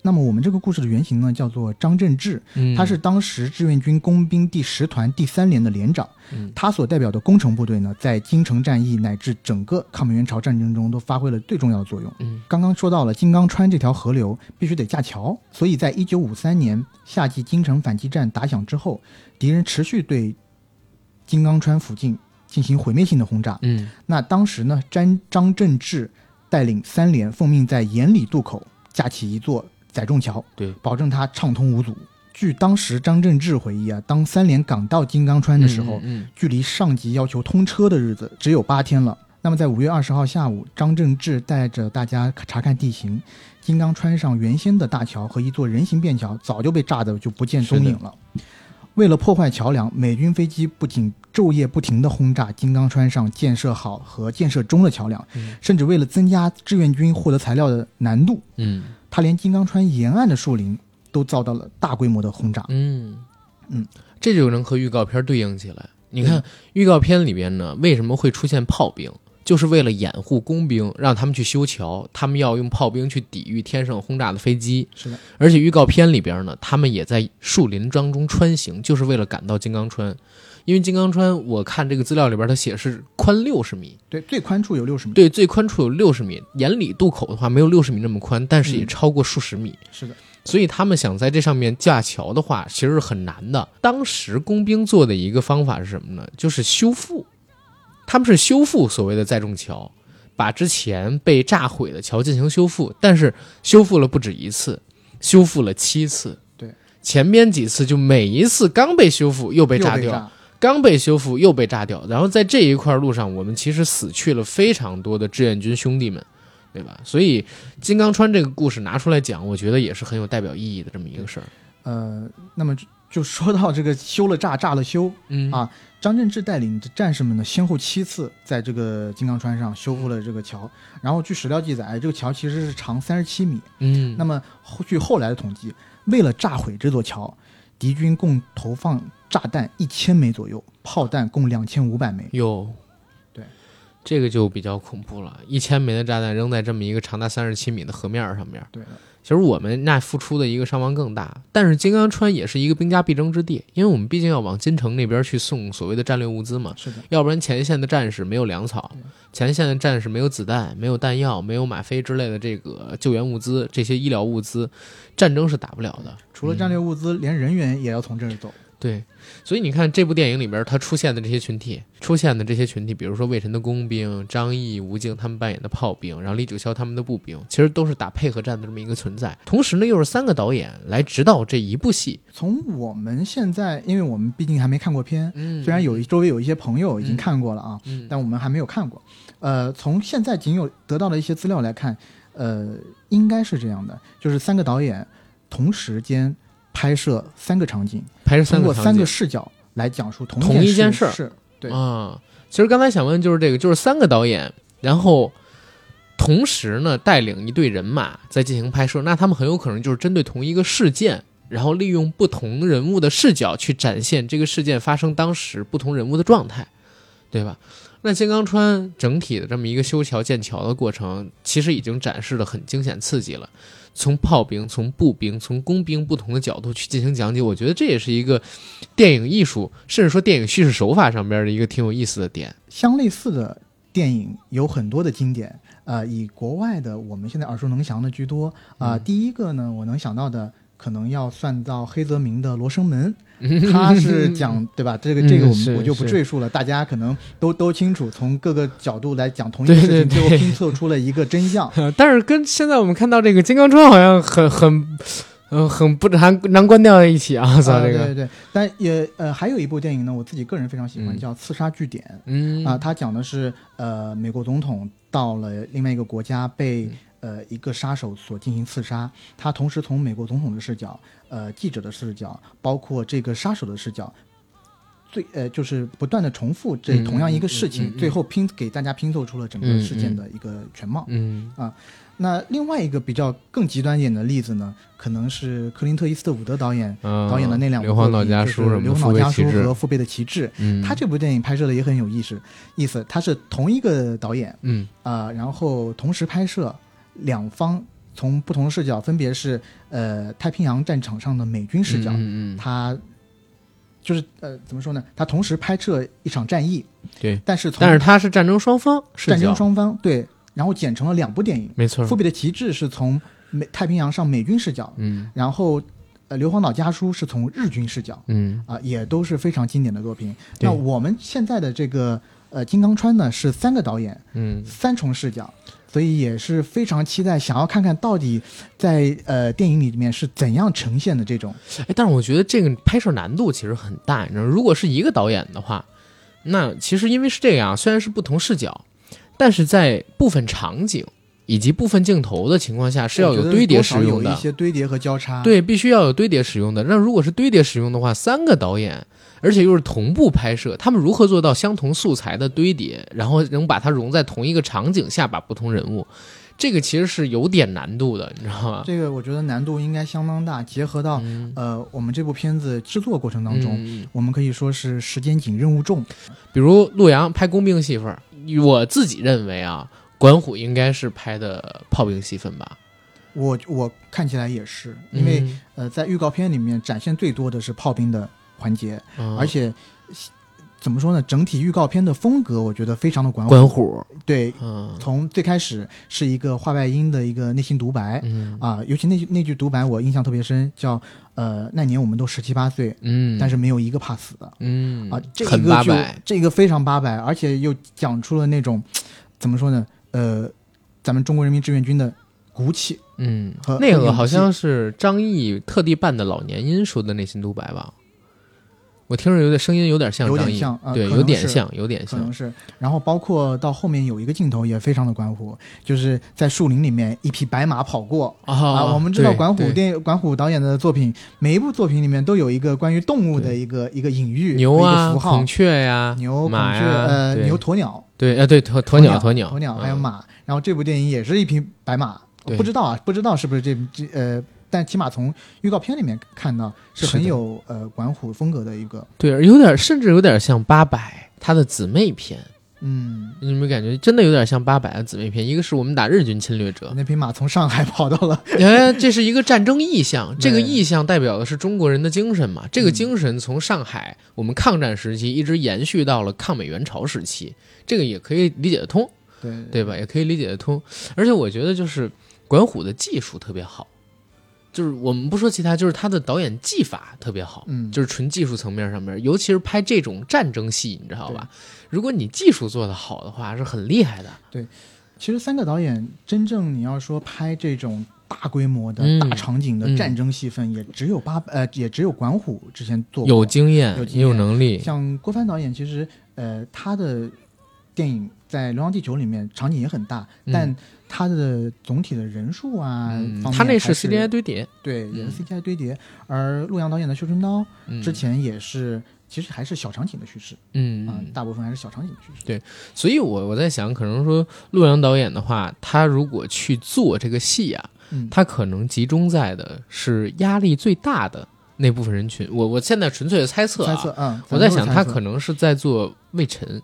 那么我们这个故事的原型呢，叫做张振志，嗯他是当时志愿军工兵第十团第三连的连长。嗯他所代表的工程部队呢，在京城战役乃至整个抗美援朝战争中都发挥了最重要的作用。嗯刚刚说到了金刚川这条河流必须得架桥，所以在一九五三年夏季京城反击战打响之后，敌人持续对金刚川附近进行毁灭性的轰炸。嗯那当时呢，张张振志带领三连奉命在盐里渡口架起一座载重桥，对，保证它畅通无阻。据当时张振志回忆啊，当三连港到金刚川的时候，嗯距离上级要求通车的日子只有八天了。那么在五月二十号下午，张振志带着大家查看地形，金刚川上原先的大桥和一座人行便桥早就被炸得就不见踪影了。为了破坏桥梁，美军飞机不仅昼夜不停地轰炸金刚川上建设好和建设中的桥梁，嗯甚至为了增加志愿军获得材料的难度，嗯他连金刚川沿岸的树林都遭到了大规模的轰炸。嗯嗯，这就能和预告片对应起来。你看预告片里边呢，为什么会出现炮兵？就是为了掩护工兵，让他们去修桥，他们要用炮兵去抵御天上轰炸的飞机。是的，而且预告片里边呢，他们也在树林当中穿行，就是为了赶到金刚川。因为金刚川，我看这个资料里边，它写是宽六十米，对，最宽处有六十米，对，最宽处有六十米。眼里渡口的话，没有六十米那么宽，但是也超过数十米。是的，所以他们想在这上面架桥的话，其实是很难的。当时工兵做的一个方法是什么呢？就是修复，他们是修复所谓的载重桥，把之前被炸毁的桥进行修复，但是修复了不止一次，修复了七次。对，前边几次就每一次刚被修复又被炸掉。炸刚被修复又被炸掉，然后在这一块路上，我们其实死去了非常多的志愿军兄弟们，对吧？所以金刚川这个故事拿出来讲，我觉得也是很有代表意义的这么一个事儿。呃，那么就就说到这个修了炸，炸了修，嗯啊张振志带领的战士们呢，先后七次在这个金刚川上修复了这个桥。然后据史料记载，这个桥其实是长三十七米。嗯，那么后据后来的统计，为了炸毁这座桥，敌军共投放炸弹一千枚左右，炮弹共两千五百枚。哟，对，这个就比较恐怖了，一千枚的炸弹扔在这么一个长达三十七米的河面上面，对的，其实我们那付出的一个伤亡更大。但是金刚川也是一个兵家必争之地，因为我们毕竟要往金城那边去送所谓的战略物资嘛。是的，要不然前线的战士没有粮草，前线的战士没有子弹、没有弹药、没有吗啡之类的这个救援物资，这些医疗物资，战争是打不了的。除了战略物资，连人员也要从这儿走。对，所以你看这部电影里边，他出现的这些群体，出现的这些群体，比如说魏晨的工兵、张译、吴京他们扮演的炮兵，然后李九霄他们的步兵，其实都是打配合战的这么一个存在。同时呢，又是三个导演来指导这一部戏。从我们现在，因为我们毕竟还没看过片，嗯虽然有周围有一些朋友已经看过了啊，嗯但我们还没有看过。呃，从现在仅有得到的一些资料来看，呃，应该是这样的，就是三个导演同时间拍摄三个场景，拍摄通过三三个视角来讲述同同一件事儿事是对啊。其实刚才想问就是这个，就是三个导演，然后同时呢带领一队人马在进行拍摄，那他们很有可能就是针对同一个事件，然后利用不同人物的视角去展现这个事件发生当时不同人物的状态，对吧？那金刚川整体的这么一个修桥建桥的过程，其实已经展示的很惊险刺激了。从炮兵、从步兵、从工兵不同的角度去进行讲解，我觉得这也是一个电影艺术，甚至说电影叙事手法上边的一个挺有意思的点。相类似的电影有很多的经典，呃，以国外的我们现在耳熟能详的居多啊、嗯第一个呢，我能想到的可能要算到黑泽明的《罗生门》，[laughs] 他是讲对吧？这个这个我们我就不赘述了，大家可能都都清楚，从各个角度来讲同一个事情，最后拼凑出了一个真相。[laughs] 但是跟现在我们看到这个金刚川好像很很，呃，很不难难关掉在一起啊！这个，对对对，但也呃还有一部电影呢，我自己个人非常喜欢，嗯叫《刺杀据点》。嗯啊，它讲的是呃，美国总统到了另外一个国家被嗯呃一个杀手所进行刺杀，他同时从美国总统的视角、呃记者的视角，包括这个杀手的视角，最呃就是不断的重复这嗯同样一个事情，嗯嗯嗯最后拼给大家拼凑出了整个嗯事件嗯的一个全貌。嗯啊那另外一个比较更极端一点的例子呢，可能是克林特·伊斯特伍德导演。嗯，导演的那两部硫磺岛作品就是家书硫磺岛家书》和《父辈的旗帜》，嗯，他这部电影拍摄的也很有意思，意思他是同一个导演，嗯。啊、然后同时拍摄，两方从不同的视角，分别是呃太平洋战场上的美军视角，嗯嗯嗯。他就是呃怎么说呢？他同时拍摄一场战役，对，但是从但是他是战争双方视角。战争双方对，然后剪成了两部电影，没错《复，比的旗帜》是从美太平洋上美军视角，嗯。然后呃硫磺岛家书是从日军视角。嗯。啊，也都是非常经典的作品。那我们现在的这个呃金刚川呢，是三个导演，嗯。三重视角，所以也是非常期待，想要看看到底在呃电影里面是怎样呈现的这种。哎，但是我觉得这个拍摄难度其实很大，你知道，如果是一个导演的话，那其实因为是这样，虽然是不同视角，但是在部分场景以及部分镜头的情况下是要有堆叠使用的有一。些堆叠和交叉。，对，必须要有堆叠使用的。那如果是堆叠使用的话，三个导演，而且又是同步拍摄，他们如何做到相同素材的堆叠，然后能把它融在同一个场景下，把不同人物，这个其实是有点难度的，你知道吗？这个我觉得难度应该相当大，结合到、嗯呃我们这部片子制作过程当中，嗯我们可以说是时间紧、任务重。比如陆阳拍工兵戏份，我自己认为啊，管虎应该是拍的炮兵戏份吧，我我看起来也是，因为、嗯呃在预告片里面展现最多的是炮兵的环节，嗯而且怎么说呢？整体预告片的风格我觉得非常的管虎。管虎，对，嗯从最开始是一个画外音的一个内心独白。嗯啊，尤其那句那句独白我印象特别深，叫呃那年我们都十七八岁，嗯，但是没有一个怕死的。嗯啊，这个就八百，这个非常八百，而且又讲出了那种怎么说呢？呃，咱们中国人民志愿军的骨气。嗯和，那个好像是张译特地扮的老年音说的内心独白吧，我听着有点声音有点像像呃对，有点像，有点像可能，是，然后包括到后面有一个镜头也非常的管虎，就是在树林里面一匹白马跑过啊。啊我们知道管虎对电管虎导演的作品，每一部作品里面都有一个关于动物的一个一个隐喻，一牛啊，个符号孔，雀呀，牛、孔雀、呃，牛、鸵鸟、对，呃，对，鸵鸵鸟，鸵鸟，鸵鸟，还有嗯，马。然后这部电影也是一匹白马，不知道啊，不知道是不是这这呃，但起码从预告片里面看到是很有呃管虎风格的一个，对，有点，甚至有点像八佰他的姊妹篇，嗯，你有没有感觉真的有点像八佰的姊妹篇？一个是我们打日军侵略者，那匹马从上海跑到了，[laughs] 哎，这是一个战争意象，[laughs] 这个意象代表的是中国人的精神嘛？这个嗯精神从上海我们抗战时期一直延续到了抗美援朝时期，这个也可以理解得通，对对吧？也可以理解得通。而且我觉得就是管虎的技术特别好，就是我们不说其他，就是他的导演技法特别好，嗯就是纯技术层面上面，尤其是拍这种战争戏，你知道吧？如果你技术做得好的话，是很厉害的。对其实三个导演真正你要说拍这种大规模的、嗯大场景的嗯战争戏份，也只有八呃，也只有管虎之前做过。有经验，也有有能力，像郭帆导演，其实呃，他的电影在《流浪地球》里面场景也很大，嗯。但它的总体的人数啊，嗯方面他那是 CGI 堆叠，对，也是嗯 CGI 堆叠。而陆阳导演的《绣春刀》嗯。之前也是，其实还是小场景的叙事嗯。啊、大部分还是小场景的叙事。对所以我我在想，可能说陆阳导演的话，他如果去做这个戏啊，嗯，他可能集中在的是压力最大的那部分人群。我我现在纯粹的猜测啊，猜测，嗯，我在想他可能能是在做魏晨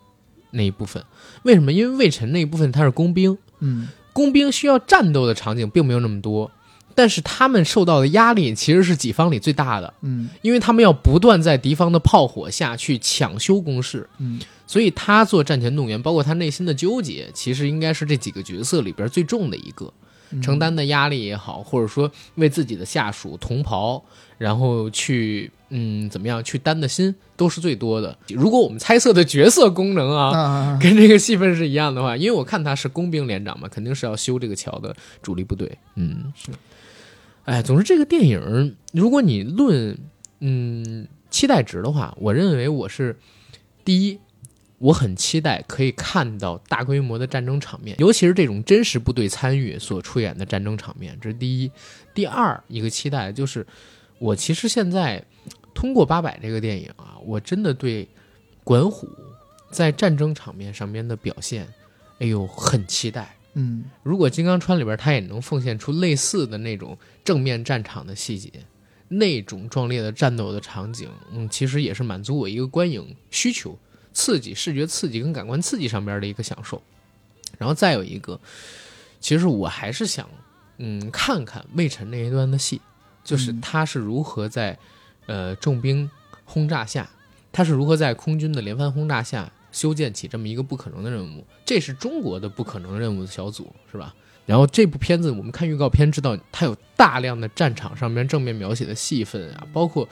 那一部分。为什么？因为魏晨那一部分他是工兵，嗯工兵需要战斗的场景并没有那么多，但是他们受到的压力其实是己方里最大的，嗯因为他们要不断在敌方的炮火下去抢修工事。嗯所以他做战前动员，包括他内心的纠结，其实应该是这几个角色里边最重的一个，嗯承担的压力也好，或者说为自己的下属同袍，然后去嗯怎么样去担的心，都是最多的。如果我们猜测的角色功能 [laughs] 啊，啊，跟这个戏份是一样的话，因为我看他是工兵连长嘛，肯定是要修这个桥的主力部队。嗯，是。哎，总之这个电影，如果你论嗯期待值的话，我认为我是第一，我很期待可以看到大规模的战争场面，尤其是这种真实部队参与所出演的战争场面，这是第一。第二一个期待就是，我其实现在通过《八佰》这个电影啊，我真的对管虎在战争场面上面的表现，哎呦，很期待。嗯如果《金刚川》里边他也能奉献出类似的那种正面战场的细节，那种壮烈的战斗的场景，嗯，其实也是满足我一个观影需求、刺激、视觉刺激跟感官刺激上边的一个享受。然后再有一个，其实我还是想，嗯，看看魏晨那一段的戏，就是嗯他是如何在呃重兵轰炸下，他是如何在空军的连番轰炸下修建起这么一个不可能的任务，这是中国的不可能任务的小组，是吧？然后这部片子我们看预告片知道，它有大量的战场上面正面描写的戏份啊，包括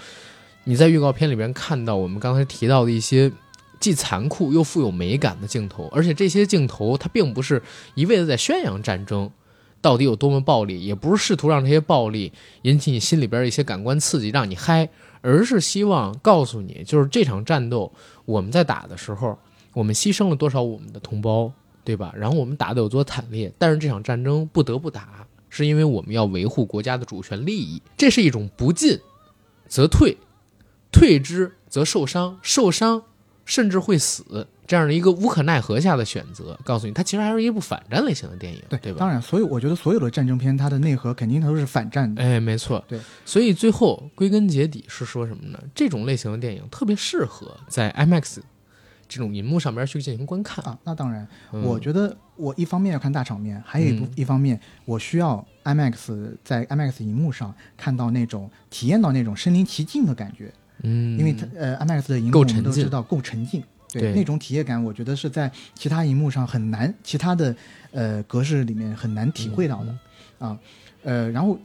你在预告片里边看到我们刚才提到的一些既残酷又富有美感的镜头，而且这些镜头它并不是一味的在宣扬战争到底有多么暴力，也不是试图让这些暴力引起你心里边一些感官刺激，让你嗨，而是希望告诉你，就是这场战斗我们在打的时候，我们牺牲了多少我们的同胞。对吧？然后我们打得有多惨烈，但是这场战争不得不打，是因为我们要维护国家的主权利益。这是一种不进则退，退之则受伤，受伤甚至会死这样的一个无可奈何下的选择，告诉你，它其实还是一部反战类型的电影，对对吧？当然，所以我觉得所有的战争片，它的内核肯定它都是反战的。哎，没错，对。所以最后归根结底是说什么呢？这种类型的电影特别适合在 IMAX 这种银幕上边去进行观看啊。那当然，嗯我觉得我一方面要看大场面，还有一部、嗯一方面我需要 IMAX 在 IMAX 银幕上看到那种体验到那种身临其境的感觉，嗯，因为它呃 IMAX 的荧幕我们都知道够沉浸。对那种体验感，我觉得是在其他荧幕上很难，其他的呃格式里面很难体会到的、嗯啊。呃，然后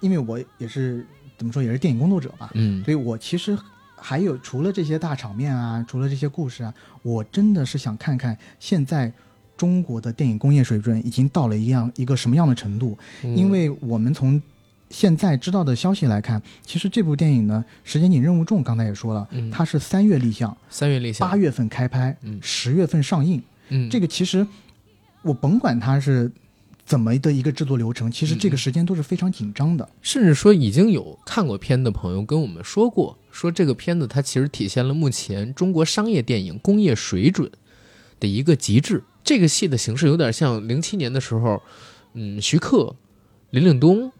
因为我也是怎么说，也是电影工作者吧，嗯所以我其实还有除了这些大场面啊，除了这些故事啊，我真的是想看看现在中国的电影工业水准已经到了一样一个什么样的程度。嗯因为我们从现在知道的消息来看，其实这部电影呢，时间紧任务重，刚才也说了，嗯它是三月立项，三月立项，八月份开拍，嗯十月份上映。嗯这个其实我甭管它是怎么的一个制作流程，其实嗯这个时间都是非常紧张的。甚至说已经有看过片的朋友跟我们说过，说这个片子它其实体现了目前中国商业电影工业水准的一个极致。这个戏的形式有点像零七年的时候，嗯，徐克、林岭东，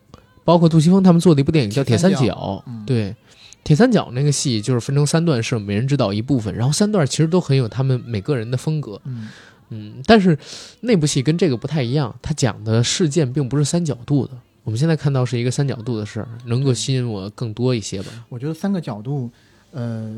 包括杜琪峰他们做的一部电影叫《铁三角》。嗯对，《铁三角》那个戏就是分成三段，是每人指导一部分，然后三段其实都很有他们每个人的风格。嗯，嗯，但是那部戏跟这个不太一样，它讲的事件并不是三角度的。我们现在看到是一个三角度的事儿，能够吸引我更多一些吧。我觉得三个角度，呃，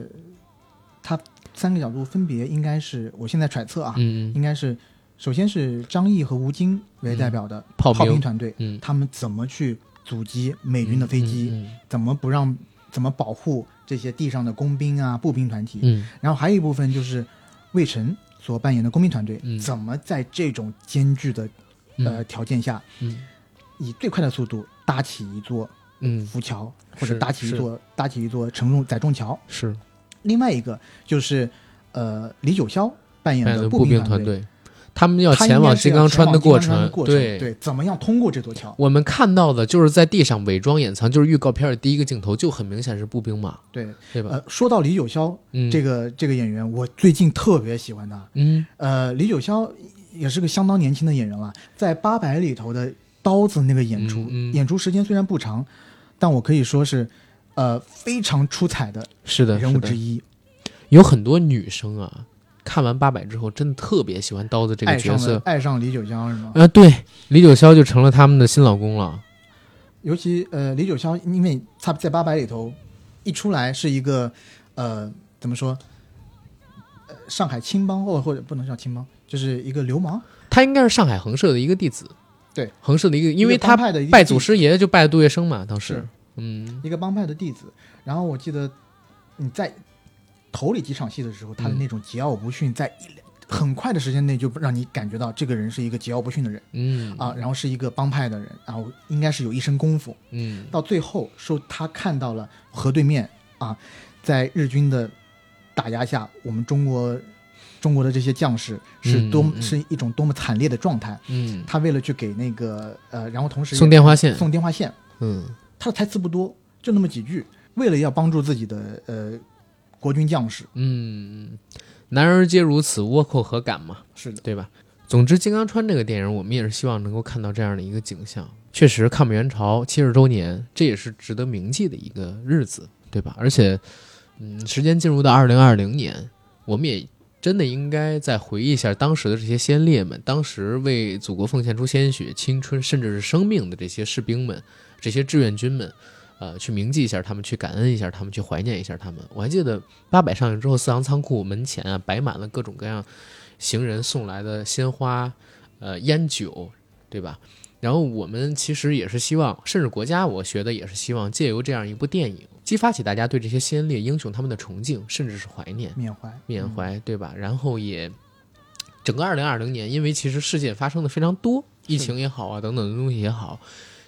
它三个角度分别应该是我现在揣测啊，嗯，应该是首先是张译和吴京为代表的炮炮兵团队，嗯，他们怎么去阻击美军的飞机，嗯怎么不让怎么保护这些地上的工兵啊、步兵团体，嗯。然后还有一部分就是魏晨所扮演的工兵团队，嗯。怎么在这种艰巨的嗯。呃条件下，嗯。以最快的速度搭起一座嗯。浮桥，或者搭起一座搭起一座承重载重桥。是。另外一个就是呃李九霄扮演的步兵兵团队，他们要前往金刚川的过程，对对，怎么样通过这座桥？我们看到的就是在地上伪装掩藏，就是预告片的第一个镜头就很明显是步兵嘛，对，对吧？呃，说到李九霄嗯，这个这个演员，我最近特别喜欢他。嗯呃，李九霄也是个相当年轻的演员了，在《八百》里头的刀子那个演出，嗯嗯演出时间虽然不长，但我可以说是，呃，非常出彩的，是的人物之一，有很多女生啊，看完八佰之后，真的特别喜欢刀子这个角色。爱上李九霄是吗？啊，对，李九霄就成了他们的新老公了。尤其呃，李九霄，因为他在《八佰》里头一出来是一个呃，怎么说？呃，上海青帮或或者不能叫青帮，就是一个流氓，他应该是上海恒社的一个弟子，对，恒社的一个，因为他拜祖师爷就拜杜月笙嘛，当时，嗯一个帮派的弟子。然后我记得你在头里几场戏的时候，他的嗯。那种桀骜不驯，在一很快的时间内就让你感觉到这个人是一个桀骜不驯的人嗯。啊，然后是一个帮派的人，然后应该是有一身功夫。嗯。到最后说他看到了河对面啊，在日军的打压下，我们中国中国的这些将士是多、嗯嗯。是一种多么惨烈的状态。嗯，他为了去给那个呃，然后同时送电话线，送电话线，嗯。他的台词不多，就那么几句，为了要帮助自己的呃国军将士。嗯，男儿皆如此，倭寇何敢嘛，是的，对吧？总之，《金刚川》这个电影，我们也是希望能够看到这样的一个景象。确实，抗美援朝七十周年，这也是值得铭记的一个日子，对吧？而且，嗯，时间进入到二零二零年，我们也真的应该再回忆一下当时的这些先烈们，当时为祖国奉献出鲜血、青春，甚至是生命的这些士兵们、这些志愿军们。呃，去铭记一下他们，去感恩一下他们，去怀念一下他们。我还记得八百上映之后，四行仓库门前啊摆满了各种各样行人送来的鲜花、呃烟酒，对吧？然后我们其实也是希望，甚至国家我学的也是希望借由这样一部电影，激发起大家对这些先烈英雄他们的崇敬，甚至是怀念、缅怀，缅怀，对吧？然后也整个二零二零年，因为其实事件发生的非常多，疫情也好啊，等等的东西也好，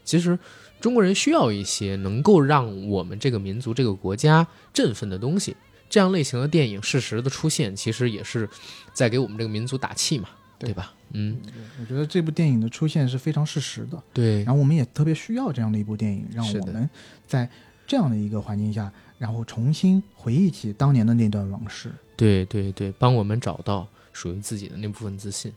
其实中国人需要一些能够让我们这个民族、这个国家振奋的东西。这样类型的电影适时的出现，其实也是在给我们这个民族打气嘛，对对吧？嗯，我觉得这部电影的出现是非常适时的，对然，后我们也特别需要这样的一部电影，让我们在这样的一个环境下，然后重新回忆起当年的那段往事。对对对，帮我们找到属于自己的那部分自信。